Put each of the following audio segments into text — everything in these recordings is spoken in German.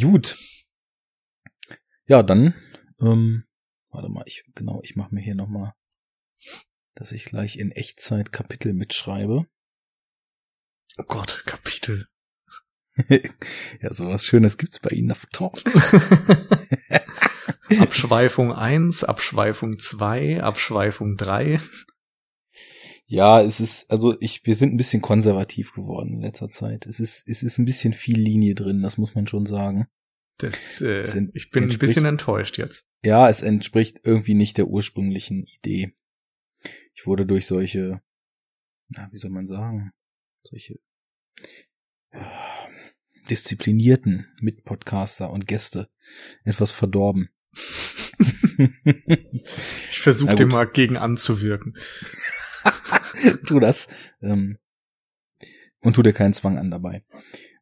Gut. Ja, dann, ähm, warte mal, ich, genau, ich mache mir hier nochmal, dass ich gleich in Echtzeit Kapitel mitschreibe. Oh Gott, Kapitel. ja, sowas Schönes gibt's bei Ihnen auf Talk. Abschweifung 1, Abschweifung 2, Abschweifung 3. Ja, es ist, also ich, wir sind ein bisschen konservativ geworden in letzter Zeit. Es ist, es ist ein bisschen viel Linie drin, das muss man schon sagen. Das, äh, ich bin ein bisschen enttäuscht jetzt. Ja, es entspricht irgendwie nicht der ursprünglichen Idee. Ich wurde durch solche, na, wie soll man sagen, solche ja, disziplinierten Mitpodcaster und Gäste etwas verdorben. ich versuche dem mal gegen anzuwirken. tu das. Ähm, und tu dir keinen Zwang an dabei.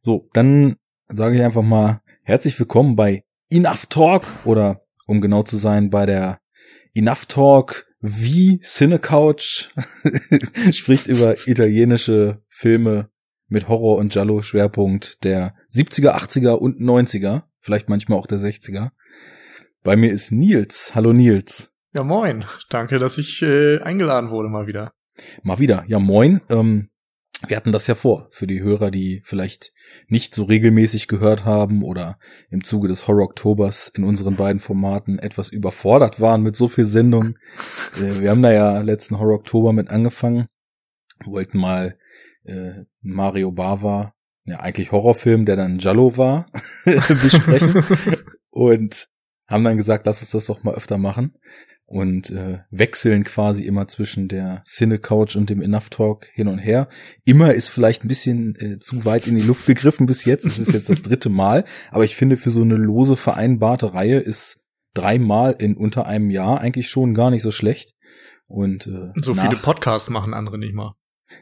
So, dann sage ich einfach mal herzlich willkommen bei Enough Talk oder um genau zu sein bei der Enough Talk wie Cinecouch spricht über italienische Filme mit Horror und Giallo Schwerpunkt der 70er, 80er und 90er, vielleicht manchmal auch der 60er. Bei mir ist Nils. Hallo Nils. Ja, moin. Danke, dass ich äh, eingeladen wurde mal wieder. Mal wieder. Ja, moin. Ähm, wir hatten das ja vor für die Hörer, die vielleicht nicht so regelmäßig gehört haben oder im Zuge des Horror Oktobers in unseren beiden Formaten etwas überfordert waren mit so viel Sendungen. äh, wir haben da ja letzten Horror Oktober mit angefangen, wollten mal äh, Mario Bava, ja eigentlich Horrorfilm, der dann Jallo war, besprechen und haben dann gesagt, lass uns das doch mal öfter machen und äh, wechseln quasi immer zwischen der Cine Couch und dem Enough Talk hin und her. Immer ist vielleicht ein bisschen äh, zu weit in die Luft gegriffen bis jetzt. Es ist jetzt das dritte Mal, aber ich finde für so eine lose vereinbarte Reihe ist dreimal in unter einem Jahr eigentlich schon gar nicht so schlecht. Und äh, so viele Podcasts machen andere nicht mal.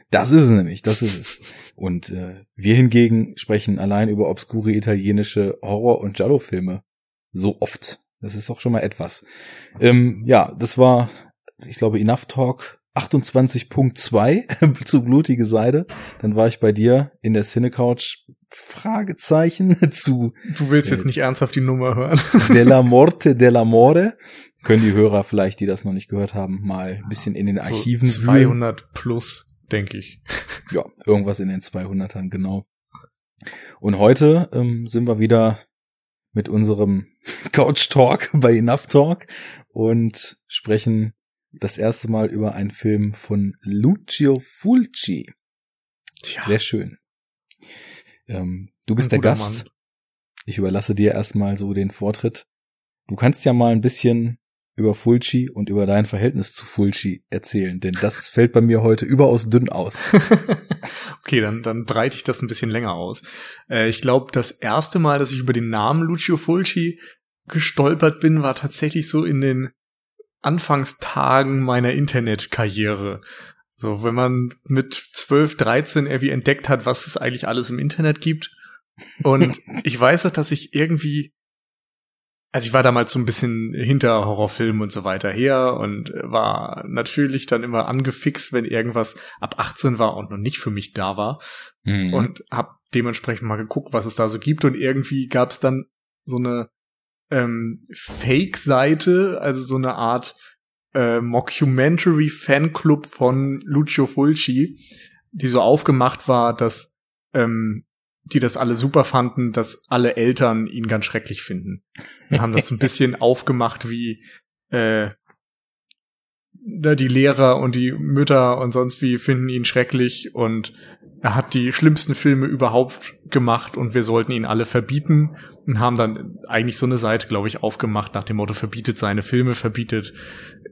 Das ist es nämlich, das ist es. Und äh, wir hingegen sprechen allein über obskure italienische Horror- und Giallo-Filme so oft. Das ist auch schon mal etwas. Ähm, ja, das war, ich glaube, Enough Talk 28.2 zu blutige Seide. Dann war ich bei dir in der Cinecouch Fragezeichen zu. Du willst äh, jetzt nicht ernsthaft die Nummer hören. Della Morte dell'Amore. Können die Hörer vielleicht, die das noch nicht gehört haben, mal ein bisschen in den Archiven so 200 wühlen. plus, denke ich. Ja, irgendwas in den 200ern, genau. Und heute ähm, sind wir wieder mit unserem Couch Talk bei Enough Talk und sprechen das erste Mal über einen Film von Lucio Fulci. Tja. Sehr schön. Ähm, du bist der Gast. Mann. Ich überlasse dir erstmal so den Vortritt. Du kannst ja mal ein bisschen über Fulci und über dein Verhältnis zu Fulci erzählen, denn das fällt bei mir heute überaus dünn aus. okay, dann, dann breite ich das ein bisschen länger aus. Äh, ich glaube, das erste Mal, dass ich über den Namen Lucio Fulci gestolpert bin, war tatsächlich so in den Anfangstagen meiner Internetkarriere. So, wenn man mit 12, 13 irgendwie entdeckt hat, was es eigentlich alles im Internet gibt. Und ich weiß auch, dass ich irgendwie also ich war damals so ein bisschen hinter Horrorfilmen und so weiter her und war natürlich dann immer angefixt, wenn irgendwas ab 18 war und noch nicht für mich da war. Mhm. Und hab dementsprechend mal geguckt, was es da so gibt. Und irgendwie gab es dann so eine ähm, Fake-Seite, also so eine Art äh, Mockumentary-Fanclub von Lucio Fulci, die so aufgemacht war, dass ähm, die das alle super fanden, dass alle Eltern ihn ganz schrecklich finden. Wir haben das so ein bisschen aufgemacht wie äh, ne, die Lehrer und die Mütter und sonst wie finden ihn schrecklich und er hat die schlimmsten Filme überhaupt gemacht und wir sollten ihn alle verbieten und haben dann eigentlich so eine Seite, glaube ich, aufgemacht nach dem Motto verbietet seine Filme, verbietet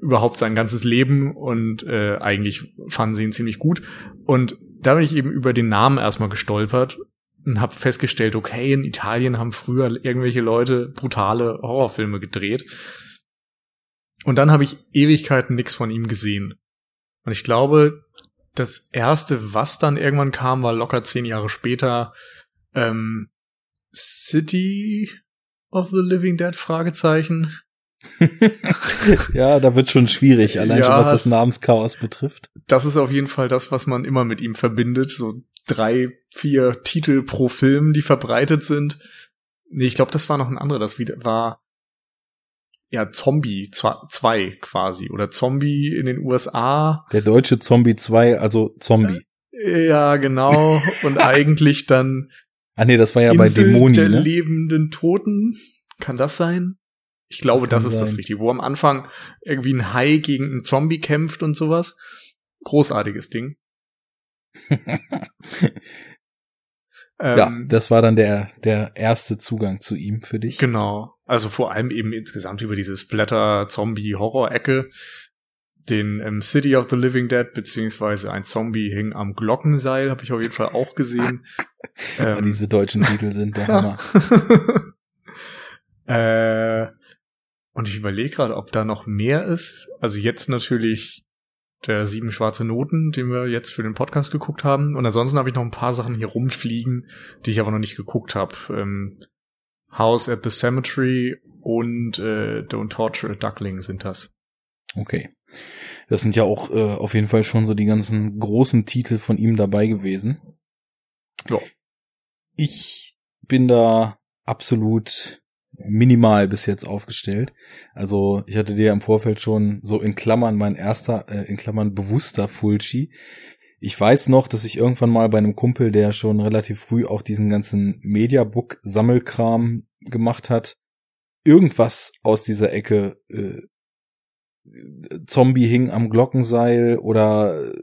überhaupt sein ganzes Leben und äh, eigentlich fanden sie ihn ziemlich gut und da bin ich eben über den Namen erstmal gestolpert und habe festgestellt, okay, in Italien haben früher irgendwelche Leute brutale Horrorfilme gedreht. Und dann habe ich Ewigkeiten nichts von ihm gesehen. Und ich glaube, das erste, was dann irgendwann kam, war locker zehn Jahre später ähm, City of the Living Dead Fragezeichen. ja, da wird schon schwierig, allein ja, schon was das Namenschaos betrifft. Das ist auf jeden Fall das, was man immer mit ihm verbindet. So drei, vier Titel pro Film, die verbreitet sind. Nee, ich glaube, das war noch ein anderer. Das wieder war ja Zombie 2 quasi oder Zombie in den USA. Der deutsche Zombie 2, also Zombie. Ja, genau. Und eigentlich dann. Ah nee, das war ja Insel bei Dämoni, der ne? lebenden Toten. Kann das sein? Ich glaube, das, das ist sein. das Richtige. Wo am Anfang irgendwie ein Hai gegen einen Zombie kämpft und sowas. Großartiges Ding. ja, ähm, das war dann der, der erste Zugang zu ihm für dich. Genau. Also vor allem eben insgesamt über diese Splatter-Zombie-Horror-Ecke. Den ähm, City of the Living Dead, beziehungsweise ein Zombie hing am Glockenseil, habe ich auf jeden Fall auch gesehen. ähm, diese deutschen Titel sind der Hammer. äh, und ich überlege gerade, ob da noch mehr ist. Also jetzt natürlich der sieben schwarze Noten, den wir jetzt für den Podcast geguckt haben. Und ansonsten habe ich noch ein paar Sachen hier rumfliegen, die ich aber noch nicht geguckt habe. Ähm, House at the Cemetery und äh, Don't Torture a Duckling sind das. Okay. Das sind ja auch äh, auf jeden Fall schon so die ganzen großen Titel von ihm dabei gewesen. Ja. Ich bin da absolut minimal bis jetzt aufgestellt. Also ich hatte dir im Vorfeld schon so in Klammern mein erster, äh, in Klammern bewusster Fulci. Ich weiß noch, dass ich irgendwann mal bei einem Kumpel, der schon relativ früh auch diesen ganzen Mediabook-Sammelkram gemacht hat, irgendwas aus dieser Ecke äh, Zombie hing am Glockenseil oder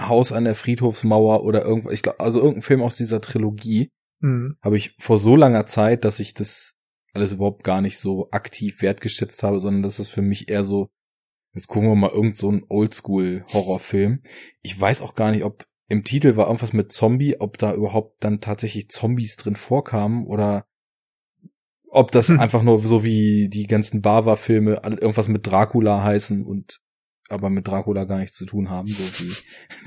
Haus an der Friedhofsmauer oder irgendwas, ich glaube, also irgendein Film aus dieser Trilogie mhm. habe ich vor so langer Zeit, dass ich das alles überhaupt gar nicht so aktiv wertgeschätzt habe, sondern das ist für mich eher so, jetzt gucken wir mal irgend so ein Oldschool-Horrorfilm. Ich weiß auch gar nicht, ob im Titel war irgendwas mit Zombie, ob da überhaupt dann tatsächlich Zombies drin vorkamen oder ob das hm. einfach nur so wie die ganzen Bava-Filme irgendwas mit Dracula heißen und aber mit Dracula gar nichts zu tun haben, so wie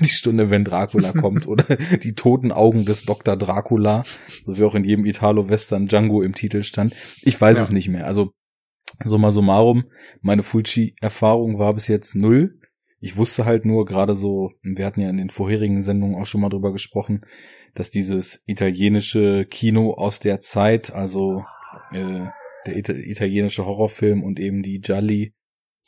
die Stunde, wenn Dracula kommt oder die toten Augen des Dr. Dracula, so wie auch in jedem Italo-Western Django im Titel stand. Ich weiß ja. es nicht mehr. Also summa summarum, meine Fulci-Erfahrung war bis jetzt null. Ich wusste halt nur gerade so, wir hatten ja in den vorherigen Sendungen auch schon mal drüber gesprochen, dass dieses italienische Kino aus der Zeit, also äh, der italienische Horrorfilm und eben die Gialli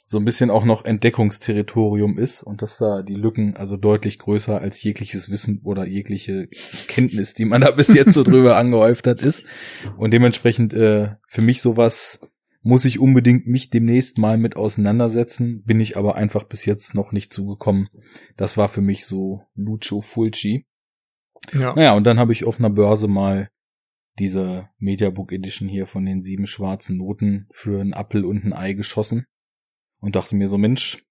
so ein bisschen auch noch Entdeckungsterritorium ist und dass da die Lücken also deutlich größer als jegliches Wissen oder jegliche Kenntnis, die man da bis jetzt so drüber angehäuft hat, ist. Und dementsprechend äh, für mich sowas muss ich unbedingt mich demnächst mal mit auseinandersetzen, bin ich aber einfach bis jetzt noch nicht zugekommen. Das war für mich so Lucio Fulci. Ja. Naja, und dann habe ich auf einer Börse mal diese Mediabook Edition hier von den sieben schwarzen Noten für einen Appel und ein Ei geschossen und dachte mir so, Mensch,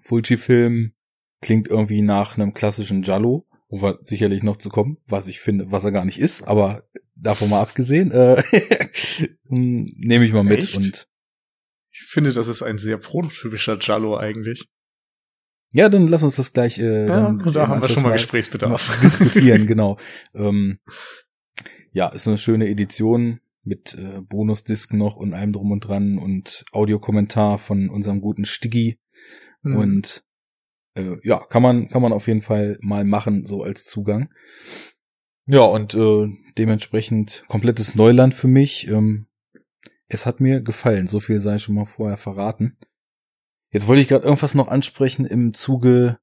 Fulci-Film klingt irgendwie nach einem klassischen Jallo, wo wir sicherlich noch zu kommen, was ich finde, was er gar nicht ist, aber davon mal abgesehen, äh, nehme ich mal mit Echt? und ich finde, das ist ein sehr prototypischer Jallo eigentlich. Ja, dann lass uns das gleich. Äh, ja, da haben wir schon mal Gesprächsbedarf. Diskutieren, genau. Ähm, ja, ist eine schöne Edition mit äh, Bonusdisk noch und allem drum und dran und Audiokommentar von unserem guten Stiggy. Mhm. Und äh, ja, kann man, kann man auf jeden Fall mal machen, so als Zugang. Ja, und äh, dementsprechend komplettes Neuland für mich. Ähm, es hat mir gefallen, so viel sei schon mal vorher verraten. Jetzt wollte ich gerade irgendwas noch ansprechen im Zuge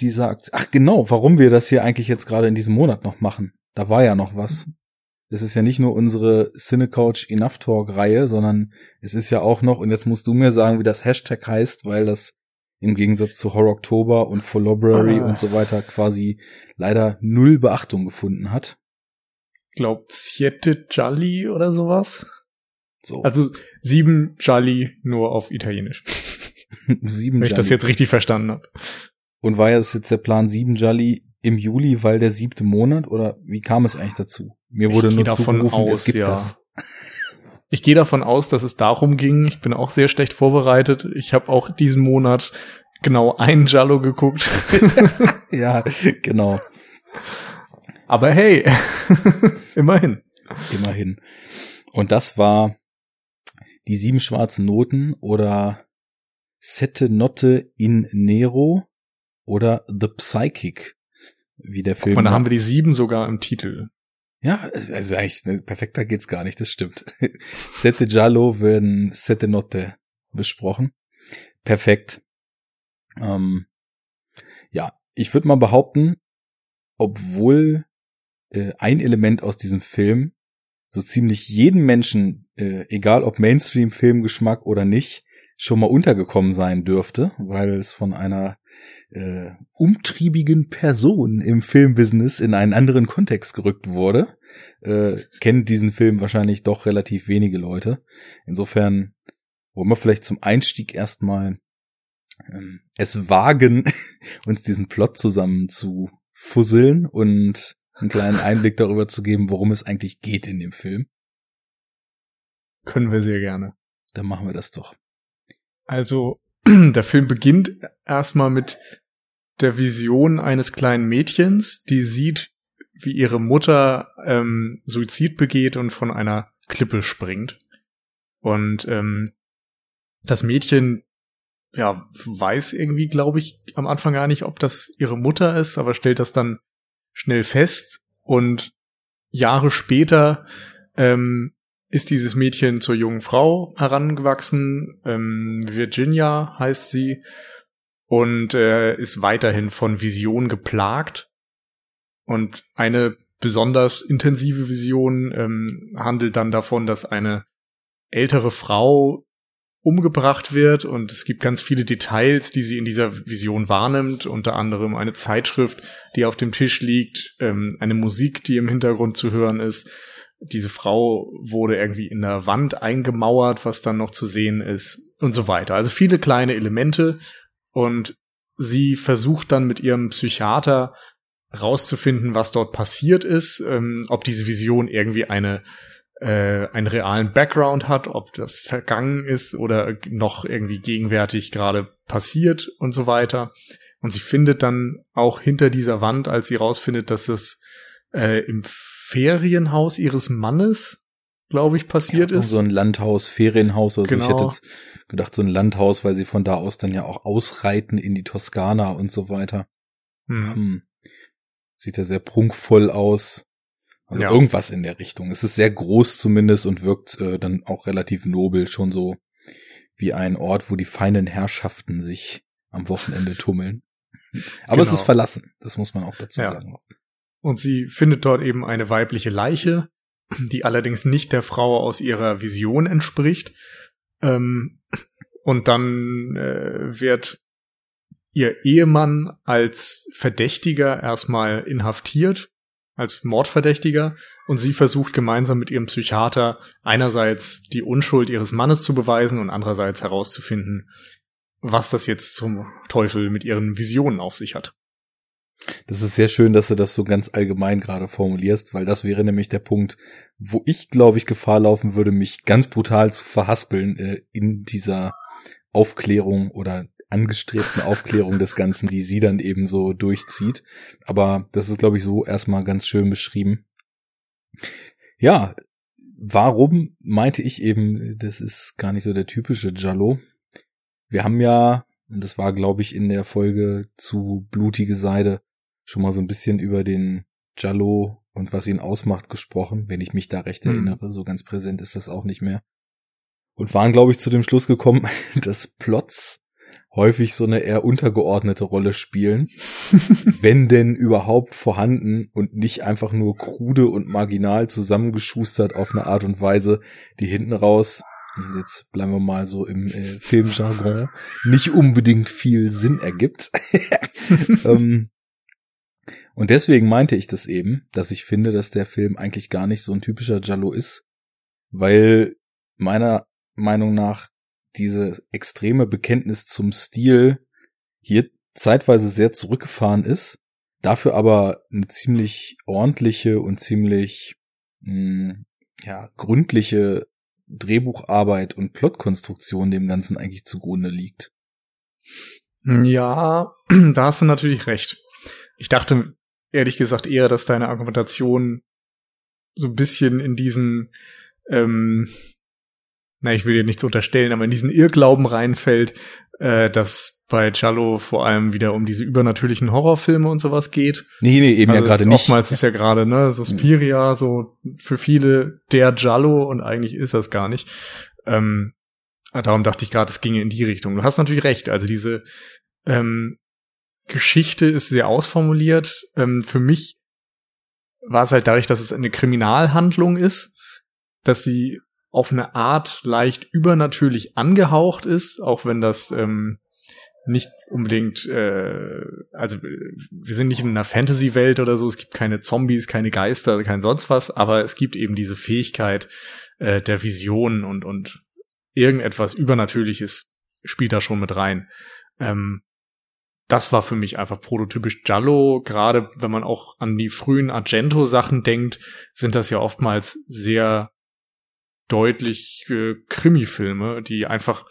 dieser Aktion. Ach genau, warum wir das hier eigentlich jetzt gerade in diesem Monat noch machen. Da war ja noch was. Mhm es ist ja nicht nur unsere Cinecouch Enough Talk Reihe, sondern es ist ja auch noch, und jetzt musst du mir sagen, wie das Hashtag heißt, weil das im Gegensatz zu Horror Oktober und For Library ah. und so weiter quasi leider null Beachtung gefunden hat. Ich glaube, Siete Jolly oder sowas. So. Also sieben Jolly nur auf Italienisch. sieben Wenn ich das jetzt richtig verstanden habe. Und war ja das jetzt der Plan, sieben Jolly im Juli, weil der siebte Monat oder wie kam es eigentlich dazu? Mir wurde ich nur davon aus, es gibt ja. das. Ich gehe davon aus, dass es darum ging. Ich bin auch sehr schlecht vorbereitet. Ich habe auch diesen Monat genau einen Jallo geguckt. ja, genau. Aber hey, immerhin. Immerhin. Und das war die sieben schwarzen Noten oder Sette Notte in Nero oder The Psychic wie der Film. Und da haben wir die sieben sogar im Titel. Ja, also eigentlich ne, perfekter geht's gar nicht, das stimmt. Sette Giallo werden Sette Notte besprochen. Perfekt. Ähm, ja, ich würde mal behaupten, obwohl äh, ein Element aus diesem Film so ziemlich jeden Menschen, äh, egal ob Mainstream-Filmgeschmack oder nicht, schon mal untergekommen sein dürfte, weil es von einer äh, umtriebigen Person im Filmbusiness in einen anderen Kontext gerückt wurde, äh, kennen diesen Film wahrscheinlich doch relativ wenige Leute. Insofern wollen wir vielleicht zum Einstieg erstmal ähm, es wagen, uns diesen Plot zusammen zu fusseln und einen kleinen Einblick darüber zu geben, worum es eigentlich geht in dem Film. Können wir sehr gerne. Dann machen wir das doch. Also, der Film beginnt erstmal mit der Vision eines kleinen Mädchens, die sieht, wie ihre Mutter ähm, Suizid begeht und von einer Klippe springt. Und ähm, das Mädchen ja weiß irgendwie, glaube ich, am Anfang gar nicht, ob das ihre Mutter ist, aber stellt das dann schnell fest und Jahre später ähm, ist dieses Mädchen zur jungen Frau herangewachsen. Ähm, Virginia heißt sie und äh, ist weiterhin von Vision geplagt. Und eine besonders intensive Vision ähm, handelt dann davon, dass eine ältere Frau umgebracht wird und es gibt ganz viele Details, die sie in dieser Vision wahrnimmt, unter anderem eine Zeitschrift, die auf dem Tisch liegt, ähm, eine Musik, die im Hintergrund zu hören ist. Diese Frau wurde irgendwie in der Wand eingemauert, was dann noch zu sehen ist und so weiter. Also viele kleine Elemente und sie versucht dann mit ihrem Psychiater rauszufinden, was dort passiert ist, ähm, ob diese Vision irgendwie eine äh, einen realen Background hat, ob das vergangen ist oder noch irgendwie gegenwärtig gerade passiert und so weiter. Und sie findet dann auch hinter dieser Wand, als sie rausfindet, dass es äh, im Ferienhaus ihres Mannes, glaube ich, passiert ja, ist. So ein Landhaus, Ferienhaus oder genau. so. Ich hätte genau. jetzt gedacht, so ein Landhaus, weil sie von da aus dann ja auch ausreiten in die Toskana und so weiter. Hm. Hm. Sieht ja sehr prunkvoll aus. Also ja. irgendwas in der Richtung. Es ist sehr groß zumindest und wirkt äh, dann auch relativ nobel, schon so wie ein Ort, wo die feinen Herrschaften sich am Wochenende tummeln. Aber genau. es ist genau. verlassen, das muss man auch dazu ja. sagen. Und sie findet dort eben eine weibliche Leiche, die allerdings nicht der Frau aus ihrer Vision entspricht. Ähm, und dann äh, wird ihr Ehemann als Verdächtiger erstmal inhaftiert als Mordverdächtiger und sie versucht gemeinsam mit ihrem Psychiater einerseits die Unschuld ihres Mannes zu beweisen und andererseits herauszufinden, was das jetzt zum Teufel mit ihren Visionen auf sich hat. Das ist sehr schön, dass du das so ganz allgemein gerade formulierst, weil das wäre nämlich der Punkt, wo ich, glaube ich, Gefahr laufen würde, mich ganz brutal zu verhaspeln äh, in dieser Aufklärung oder angestrebten Aufklärung des Ganzen, die sie dann eben so durchzieht. Aber das ist, glaube ich, so erstmal ganz schön beschrieben. Ja, warum meinte ich eben, das ist gar nicht so der typische Jallo. Wir haben ja, und das war, glaube ich, in der Folge zu Blutige Seide, schon mal so ein bisschen über den Jallo und was ihn ausmacht gesprochen, wenn ich mich da recht mhm. erinnere. So ganz präsent ist das auch nicht mehr. Und waren, glaube ich, zu dem Schluss gekommen, dass Plots häufig so eine eher untergeordnete Rolle spielen, wenn denn überhaupt vorhanden und nicht einfach nur krude und marginal zusammengeschustert auf eine Art und Weise, die hinten raus, jetzt bleiben wir mal so im äh, Filmjargon, nicht unbedingt viel Sinn ergibt. ähm, und deswegen meinte ich das eben, dass ich finde, dass der Film eigentlich gar nicht so ein typischer Jallo ist, weil meiner Meinung nach diese extreme Bekenntnis zum Stil hier zeitweise sehr zurückgefahren ist, dafür aber eine ziemlich ordentliche und ziemlich mh, hm, ja, gründliche Drehbucharbeit und Plotkonstruktion dem Ganzen eigentlich zugrunde liegt. Ja, da hast du natürlich recht. Ich dachte ehrlich gesagt eher, dass deine Argumentation so ein bisschen in diesen ähm, na, ich will dir nichts unterstellen, aber in diesen Irrglauben reinfällt, äh, dass bei Giallo vor allem wieder um diese übernatürlichen Horrorfilme und sowas geht. Nee, nee, eben also ja gerade nicht. Oftmals ist ja gerade, ne, Suspiria, so für viele der Giallo und eigentlich ist das gar nicht. Ähm, darum dachte ich gerade, es ginge in die Richtung. Du hast natürlich recht, also diese ähm, Geschichte ist sehr ausformuliert. Ähm, für mich war es halt dadurch, dass es eine Kriminalhandlung ist, dass sie auf eine Art leicht übernatürlich angehaucht ist, auch wenn das ähm, nicht unbedingt, äh, also wir sind nicht in einer Fantasy-Welt oder so, es gibt keine Zombies, keine Geister, kein sonst was, aber es gibt eben diese Fähigkeit äh, der Vision und, und irgendetwas Übernatürliches spielt da schon mit rein. Ähm, das war für mich einfach prototypisch Giallo. Gerade wenn man auch an die frühen Argento-Sachen denkt, sind das ja oftmals sehr deutlich äh, Krimi-Filme, die einfach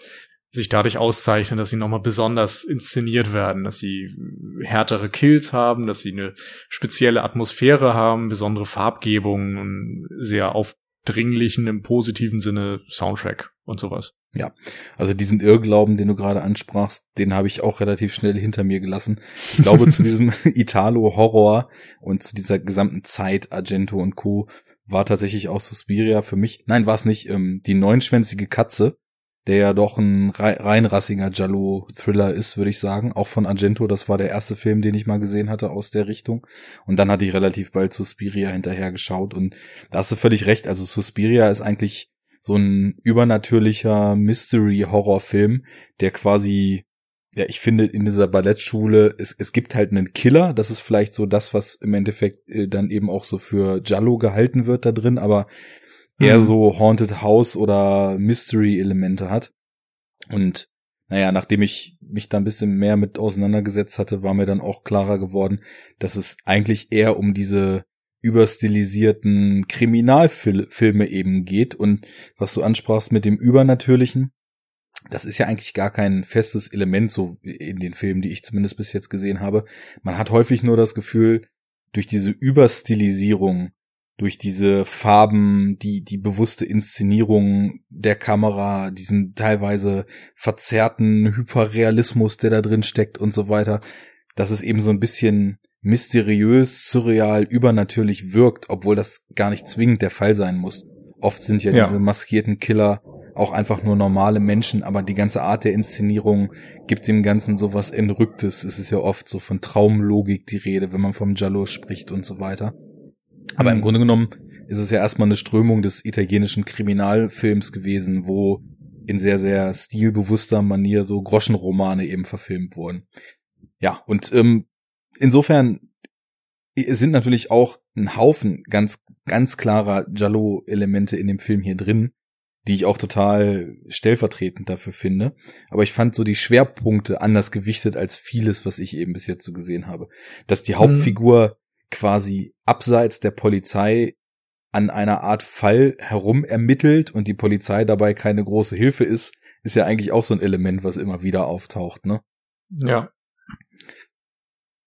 sich dadurch auszeichnen, dass sie nochmal besonders inszeniert werden, dass sie härtere Kills haben, dass sie eine spezielle Atmosphäre haben, besondere Farbgebungen und sehr aufdringlichen im positiven Sinne Soundtrack und sowas. Ja, also diesen Irrglauben, den du gerade ansprachst, den habe ich auch relativ schnell hinter mir gelassen. Ich glaube, zu diesem Italo-Horror und zu dieser gesamten Zeit Argento und Co war tatsächlich auch Suspiria für mich. Nein, war es nicht. Ähm, die neunschwänzige Katze, der ja doch ein reinrassiger Giallo-Thriller ist, würde ich sagen. Auch von Argento, das war der erste Film, den ich mal gesehen hatte aus der Richtung. Und dann hatte ich relativ bald Suspiria hinterher geschaut. Und da hast du völlig recht. Also Suspiria ist eigentlich so ein übernatürlicher Mystery-Horror-Film, der quasi ja, ich finde in dieser Ballettschule, es, es gibt halt einen Killer, das ist vielleicht so das, was im Endeffekt äh, dann eben auch so für Jallo gehalten wird da drin, aber eher mhm. so Haunted House oder Mystery-Elemente hat. Und naja, nachdem ich mich da ein bisschen mehr mit auseinandergesetzt hatte, war mir dann auch klarer geworden, dass es eigentlich eher um diese überstilisierten Kriminalfilme eben geht und was du ansprachst mit dem Übernatürlichen, das ist ja eigentlich gar kein festes Element, so in den Filmen, die ich zumindest bis jetzt gesehen habe. Man hat häufig nur das Gefühl, durch diese Überstilisierung, durch diese Farben, die, die bewusste Inszenierung der Kamera, diesen teilweise verzerrten Hyperrealismus, der da drin steckt und so weiter, dass es eben so ein bisschen mysteriös, surreal, übernatürlich wirkt, obwohl das gar nicht zwingend der Fall sein muss. Oft sind ja, ja. diese maskierten Killer auch einfach nur normale Menschen, aber die ganze Art der Inszenierung gibt dem Ganzen sowas Entrücktes. Es ist ja oft so von Traumlogik die Rede, wenn man vom Giallo spricht und so weiter. Aber im mhm. Grunde genommen ist es ja erstmal eine Strömung des italienischen Kriminalfilms gewesen, wo in sehr, sehr stilbewusster Manier so Groschenromane eben verfilmt wurden. Ja, und ähm, insofern sind natürlich auch ein Haufen ganz, ganz klarer Giallo-Elemente in dem Film hier drin die ich auch total stellvertretend dafür finde. Aber ich fand so die Schwerpunkte anders gewichtet als vieles, was ich eben bis jetzt so gesehen habe. Dass die Hauptfigur mhm. quasi abseits der Polizei an einer Art Fall herum ermittelt und die Polizei dabei keine große Hilfe ist, ist ja eigentlich auch so ein Element, was immer wieder auftaucht, ne? Ja.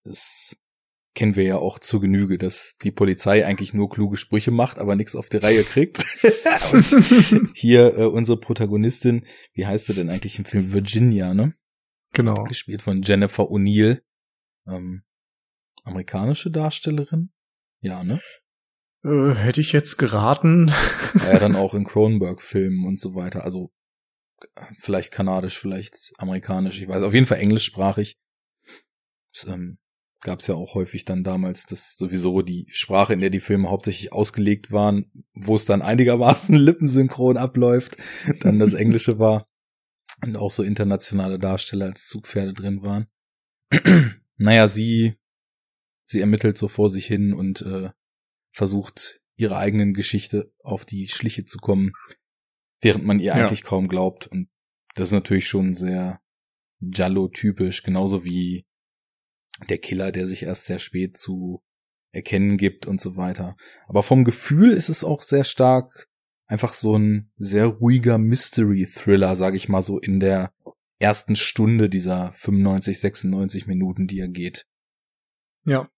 Das kennen wir ja auch zu Genüge, dass die Polizei eigentlich nur kluge Sprüche macht, aber nichts auf die Reihe kriegt. Und hier äh, unsere Protagonistin, wie heißt sie denn eigentlich im Film? Virginia, ne? Genau. Gespielt von Jennifer O'Neill. Ähm, amerikanische Darstellerin? Ja, ne? Äh, hätte ich jetzt geraten. ja, dann auch in Cronenberg-Filmen und so weiter. Also vielleicht kanadisch, vielleicht amerikanisch, ich weiß. Auf jeden Fall englischsprachig. Ist, ähm, gab es ja auch häufig dann damals, dass sowieso die Sprache, in der die Filme hauptsächlich ausgelegt waren, wo es dann einigermaßen lippensynchron abläuft, dann das Englische war und auch so internationale Darsteller als Zugpferde drin waren. naja, sie, sie ermittelt so vor sich hin und äh, versucht ihre eigenen Geschichte auf die Schliche zu kommen, während man ihr eigentlich ja. kaum glaubt. Und das ist natürlich schon sehr Jallo-typisch, genauso wie der Killer, der sich erst sehr spät zu erkennen gibt und so weiter. Aber vom Gefühl ist es auch sehr stark einfach so ein sehr ruhiger Mystery-Thriller, sage ich mal so, in der ersten Stunde dieser 95, 96 Minuten, die er geht. Ja,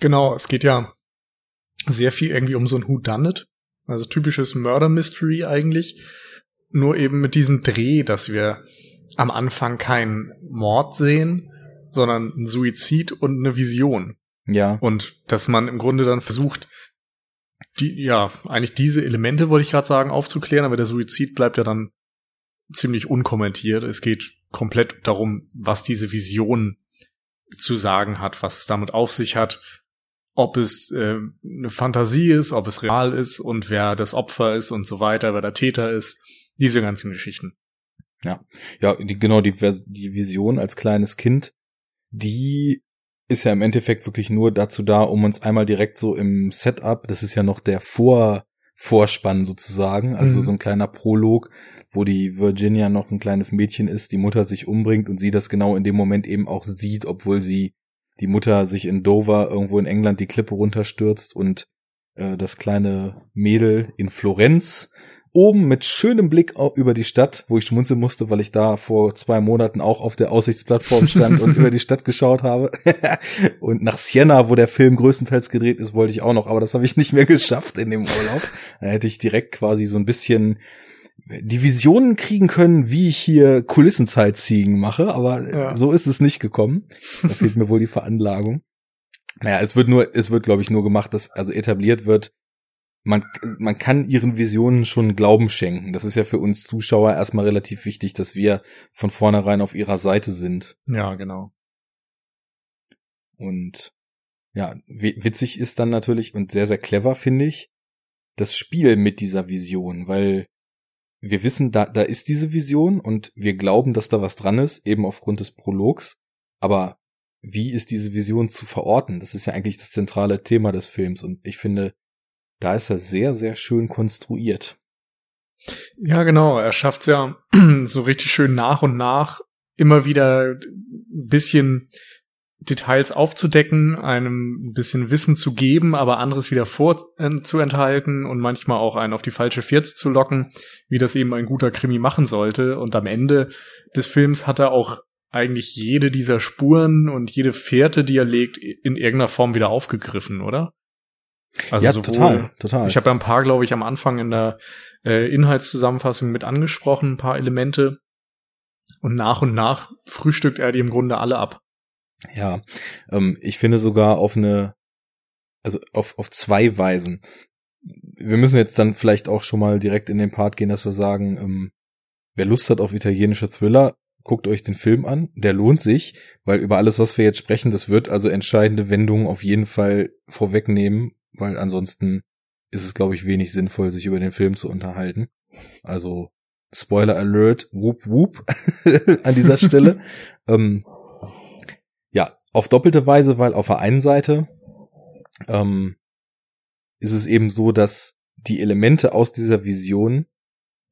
genau. Es geht ja sehr viel irgendwie um so ein Who Done It. Also typisches Murder Mystery eigentlich. nur eben mit diesem Dreh, dass wir am Anfang keinen Mord sehen, sondern ein Suizid und eine Vision. Ja. Und dass man im Grunde dann versucht, die, ja, eigentlich diese Elemente, wollte ich gerade sagen, aufzuklären, aber der Suizid bleibt ja dann ziemlich unkommentiert. Es geht komplett darum, was diese Vision zu sagen hat, was es damit auf sich hat, ob es äh, eine Fantasie ist, ob es real ist und wer das Opfer ist und so weiter, wer der Täter ist. Diese ganzen Geschichten. Ja, ja, die, genau, die, die Vision als kleines Kind, die ist ja im Endeffekt wirklich nur dazu da, um uns einmal direkt so im Setup, das ist ja noch der Vor, Vorspann sozusagen, also mhm. so ein kleiner Prolog, wo die Virginia noch ein kleines Mädchen ist, die Mutter sich umbringt und sie das genau in dem Moment eben auch sieht, obwohl sie die Mutter sich in Dover irgendwo in England die Klippe runterstürzt und äh, das kleine Mädel in Florenz oben mit schönem Blick über die Stadt, wo ich schmunzeln musste, weil ich da vor zwei Monaten auch auf der Aussichtsplattform stand und über die Stadt geschaut habe. und nach Siena, wo der Film größtenteils gedreht ist, wollte ich auch noch, aber das habe ich nicht mehr geschafft in dem Urlaub. Da hätte ich direkt quasi so ein bisschen die Visionen kriegen können, wie ich hier Kulissenzeit-Ziegen mache, aber ja. so ist es nicht gekommen. Da fehlt mir wohl die Veranlagung. Naja, es wird nur, es wird, glaube ich, nur gemacht, dass also etabliert wird, man, man kann ihren Visionen schon Glauben schenken. Das ist ja für uns Zuschauer erstmal relativ wichtig, dass wir von vornherein auf ihrer Seite sind. Ja, genau. Und ja, witzig ist dann natürlich und sehr, sehr clever, finde ich, das Spiel mit dieser Vision, weil wir wissen, da, da ist diese Vision und wir glauben, dass da was dran ist, eben aufgrund des Prologs. Aber wie ist diese Vision zu verorten? Das ist ja eigentlich das zentrale Thema des Films und ich finde, da ist er sehr, sehr schön konstruiert. Ja, genau. Er schafft es ja so richtig schön nach und nach immer wieder ein bisschen Details aufzudecken, einem ein bisschen Wissen zu geben, aber anderes wieder vorzuenthalten äh, und manchmal auch einen auf die falsche Fährte zu locken, wie das eben ein guter Krimi machen sollte. Und am Ende des Films hat er auch eigentlich jede dieser Spuren und jede Fährte, die er legt, in irgendeiner Form wieder aufgegriffen, oder? Also ja, sowohl, total, total. Ich habe ja ein paar, glaube ich, am Anfang in der äh, Inhaltszusammenfassung mit angesprochen, ein paar Elemente. Und nach und nach frühstückt er die im Grunde alle ab. Ja, ähm, ich finde sogar auf eine, also auf, auf zwei Weisen. Wir müssen jetzt dann vielleicht auch schon mal direkt in den Part gehen, dass wir sagen, ähm, wer Lust hat auf italienische Thriller, guckt euch den Film an. Der lohnt sich, weil über alles, was wir jetzt sprechen, das wird also entscheidende Wendungen auf jeden Fall vorwegnehmen weil ansonsten ist es, glaube ich, wenig sinnvoll, sich über den Film zu unterhalten. Also Spoiler Alert, whoop whoop an dieser Stelle. ähm, ja, auf doppelte Weise, weil auf der einen Seite ähm, ist es eben so, dass die Elemente aus dieser Vision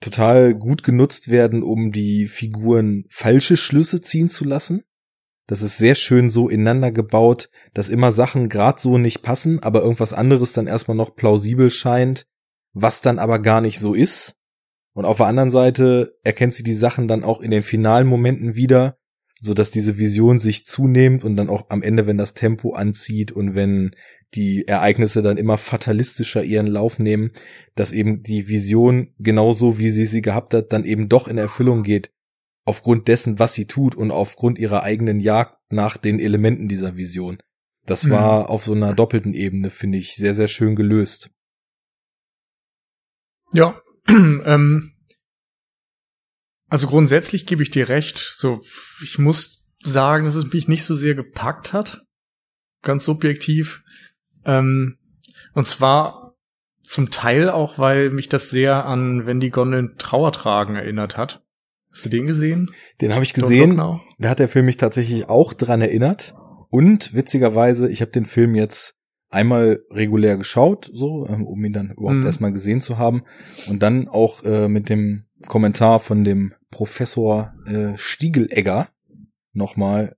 total gut genutzt werden, um die Figuren falsche Schlüsse ziehen zu lassen. Das ist sehr schön so ineinander gebaut, dass immer Sachen grad so nicht passen, aber irgendwas anderes dann erstmal noch plausibel scheint, was dann aber gar nicht so ist. Und auf der anderen Seite erkennt sie die Sachen dann auch in den finalen Momenten wieder, so dass diese Vision sich zunehmend und dann auch am Ende, wenn das Tempo anzieht und wenn die Ereignisse dann immer fatalistischer ihren Lauf nehmen, dass eben die Vision genauso wie sie sie gehabt hat, dann eben doch in Erfüllung geht aufgrund dessen, was sie tut und aufgrund ihrer eigenen Jagd nach den Elementen dieser Vision. Das mhm. war auf so einer doppelten Ebene, finde ich, sehr, sehr schön gelöst. Ja, ähm, also grundsätzlich gebe ich dir recht. So, ich muss sagen, dass es mich nicht so sehr gepackt hat. Ganz subjektiv. Ähm, und zwar zum Teil auch, weil mich das sehr an Wenn die Gondeln Trauer tragen erinnert hat. Hast du den gesehen? Den habe ich gesehen. Da hat der Film mich tatsächlich auch dran erinnert. Und witzigerweise, ich habe den Film jetzt einmal regulär geschaut, so, ähm, um ihn dann überhaupt mhm. erstmal gesehen zu haben. Und dann auch äh, mit dem Kommentar von dem Professor äh, Stiegelegger nochmal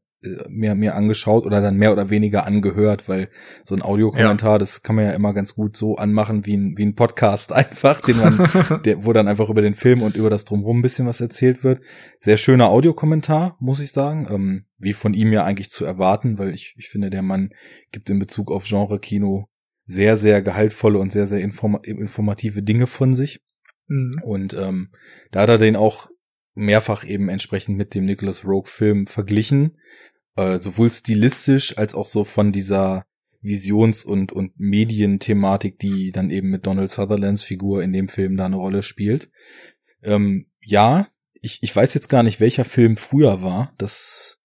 mir, mir angeschaut oder dann mehr oder weniger angehört, weil so ein Audiokommentar, ja. das kann man ja immer ganz gut so anmachen wie ein, wie ein Podcast einfach, den man, der, wo dann einfach über den Film und über das Drumherum ein bisschen was erzählt wird. Sehr schöner Audiokommentar, muss ich sagen, ähm, wie von ihm ja eigentlich zu erwarten, weil ich, ich finde, der Mann gibt in Bezug auf Genre-Kino sehr, sehr gehaltvolle und sehr, sehr inform informative Dinge von sich. Mhm. Und ähm, da hat er den auch mehrfach eben entsprechend mit dem Nicholas Rogue Film verglichen, äh, sowohl stilistisch als auch so von dieser Visions- und, und Medienthematik, die dann eben mit Donald Sutherlands Figur in dem Film da eine Rolle spielt. Ähm, ja, ich, ich weiß jetzt gar nicht, welcher Film früher war. Das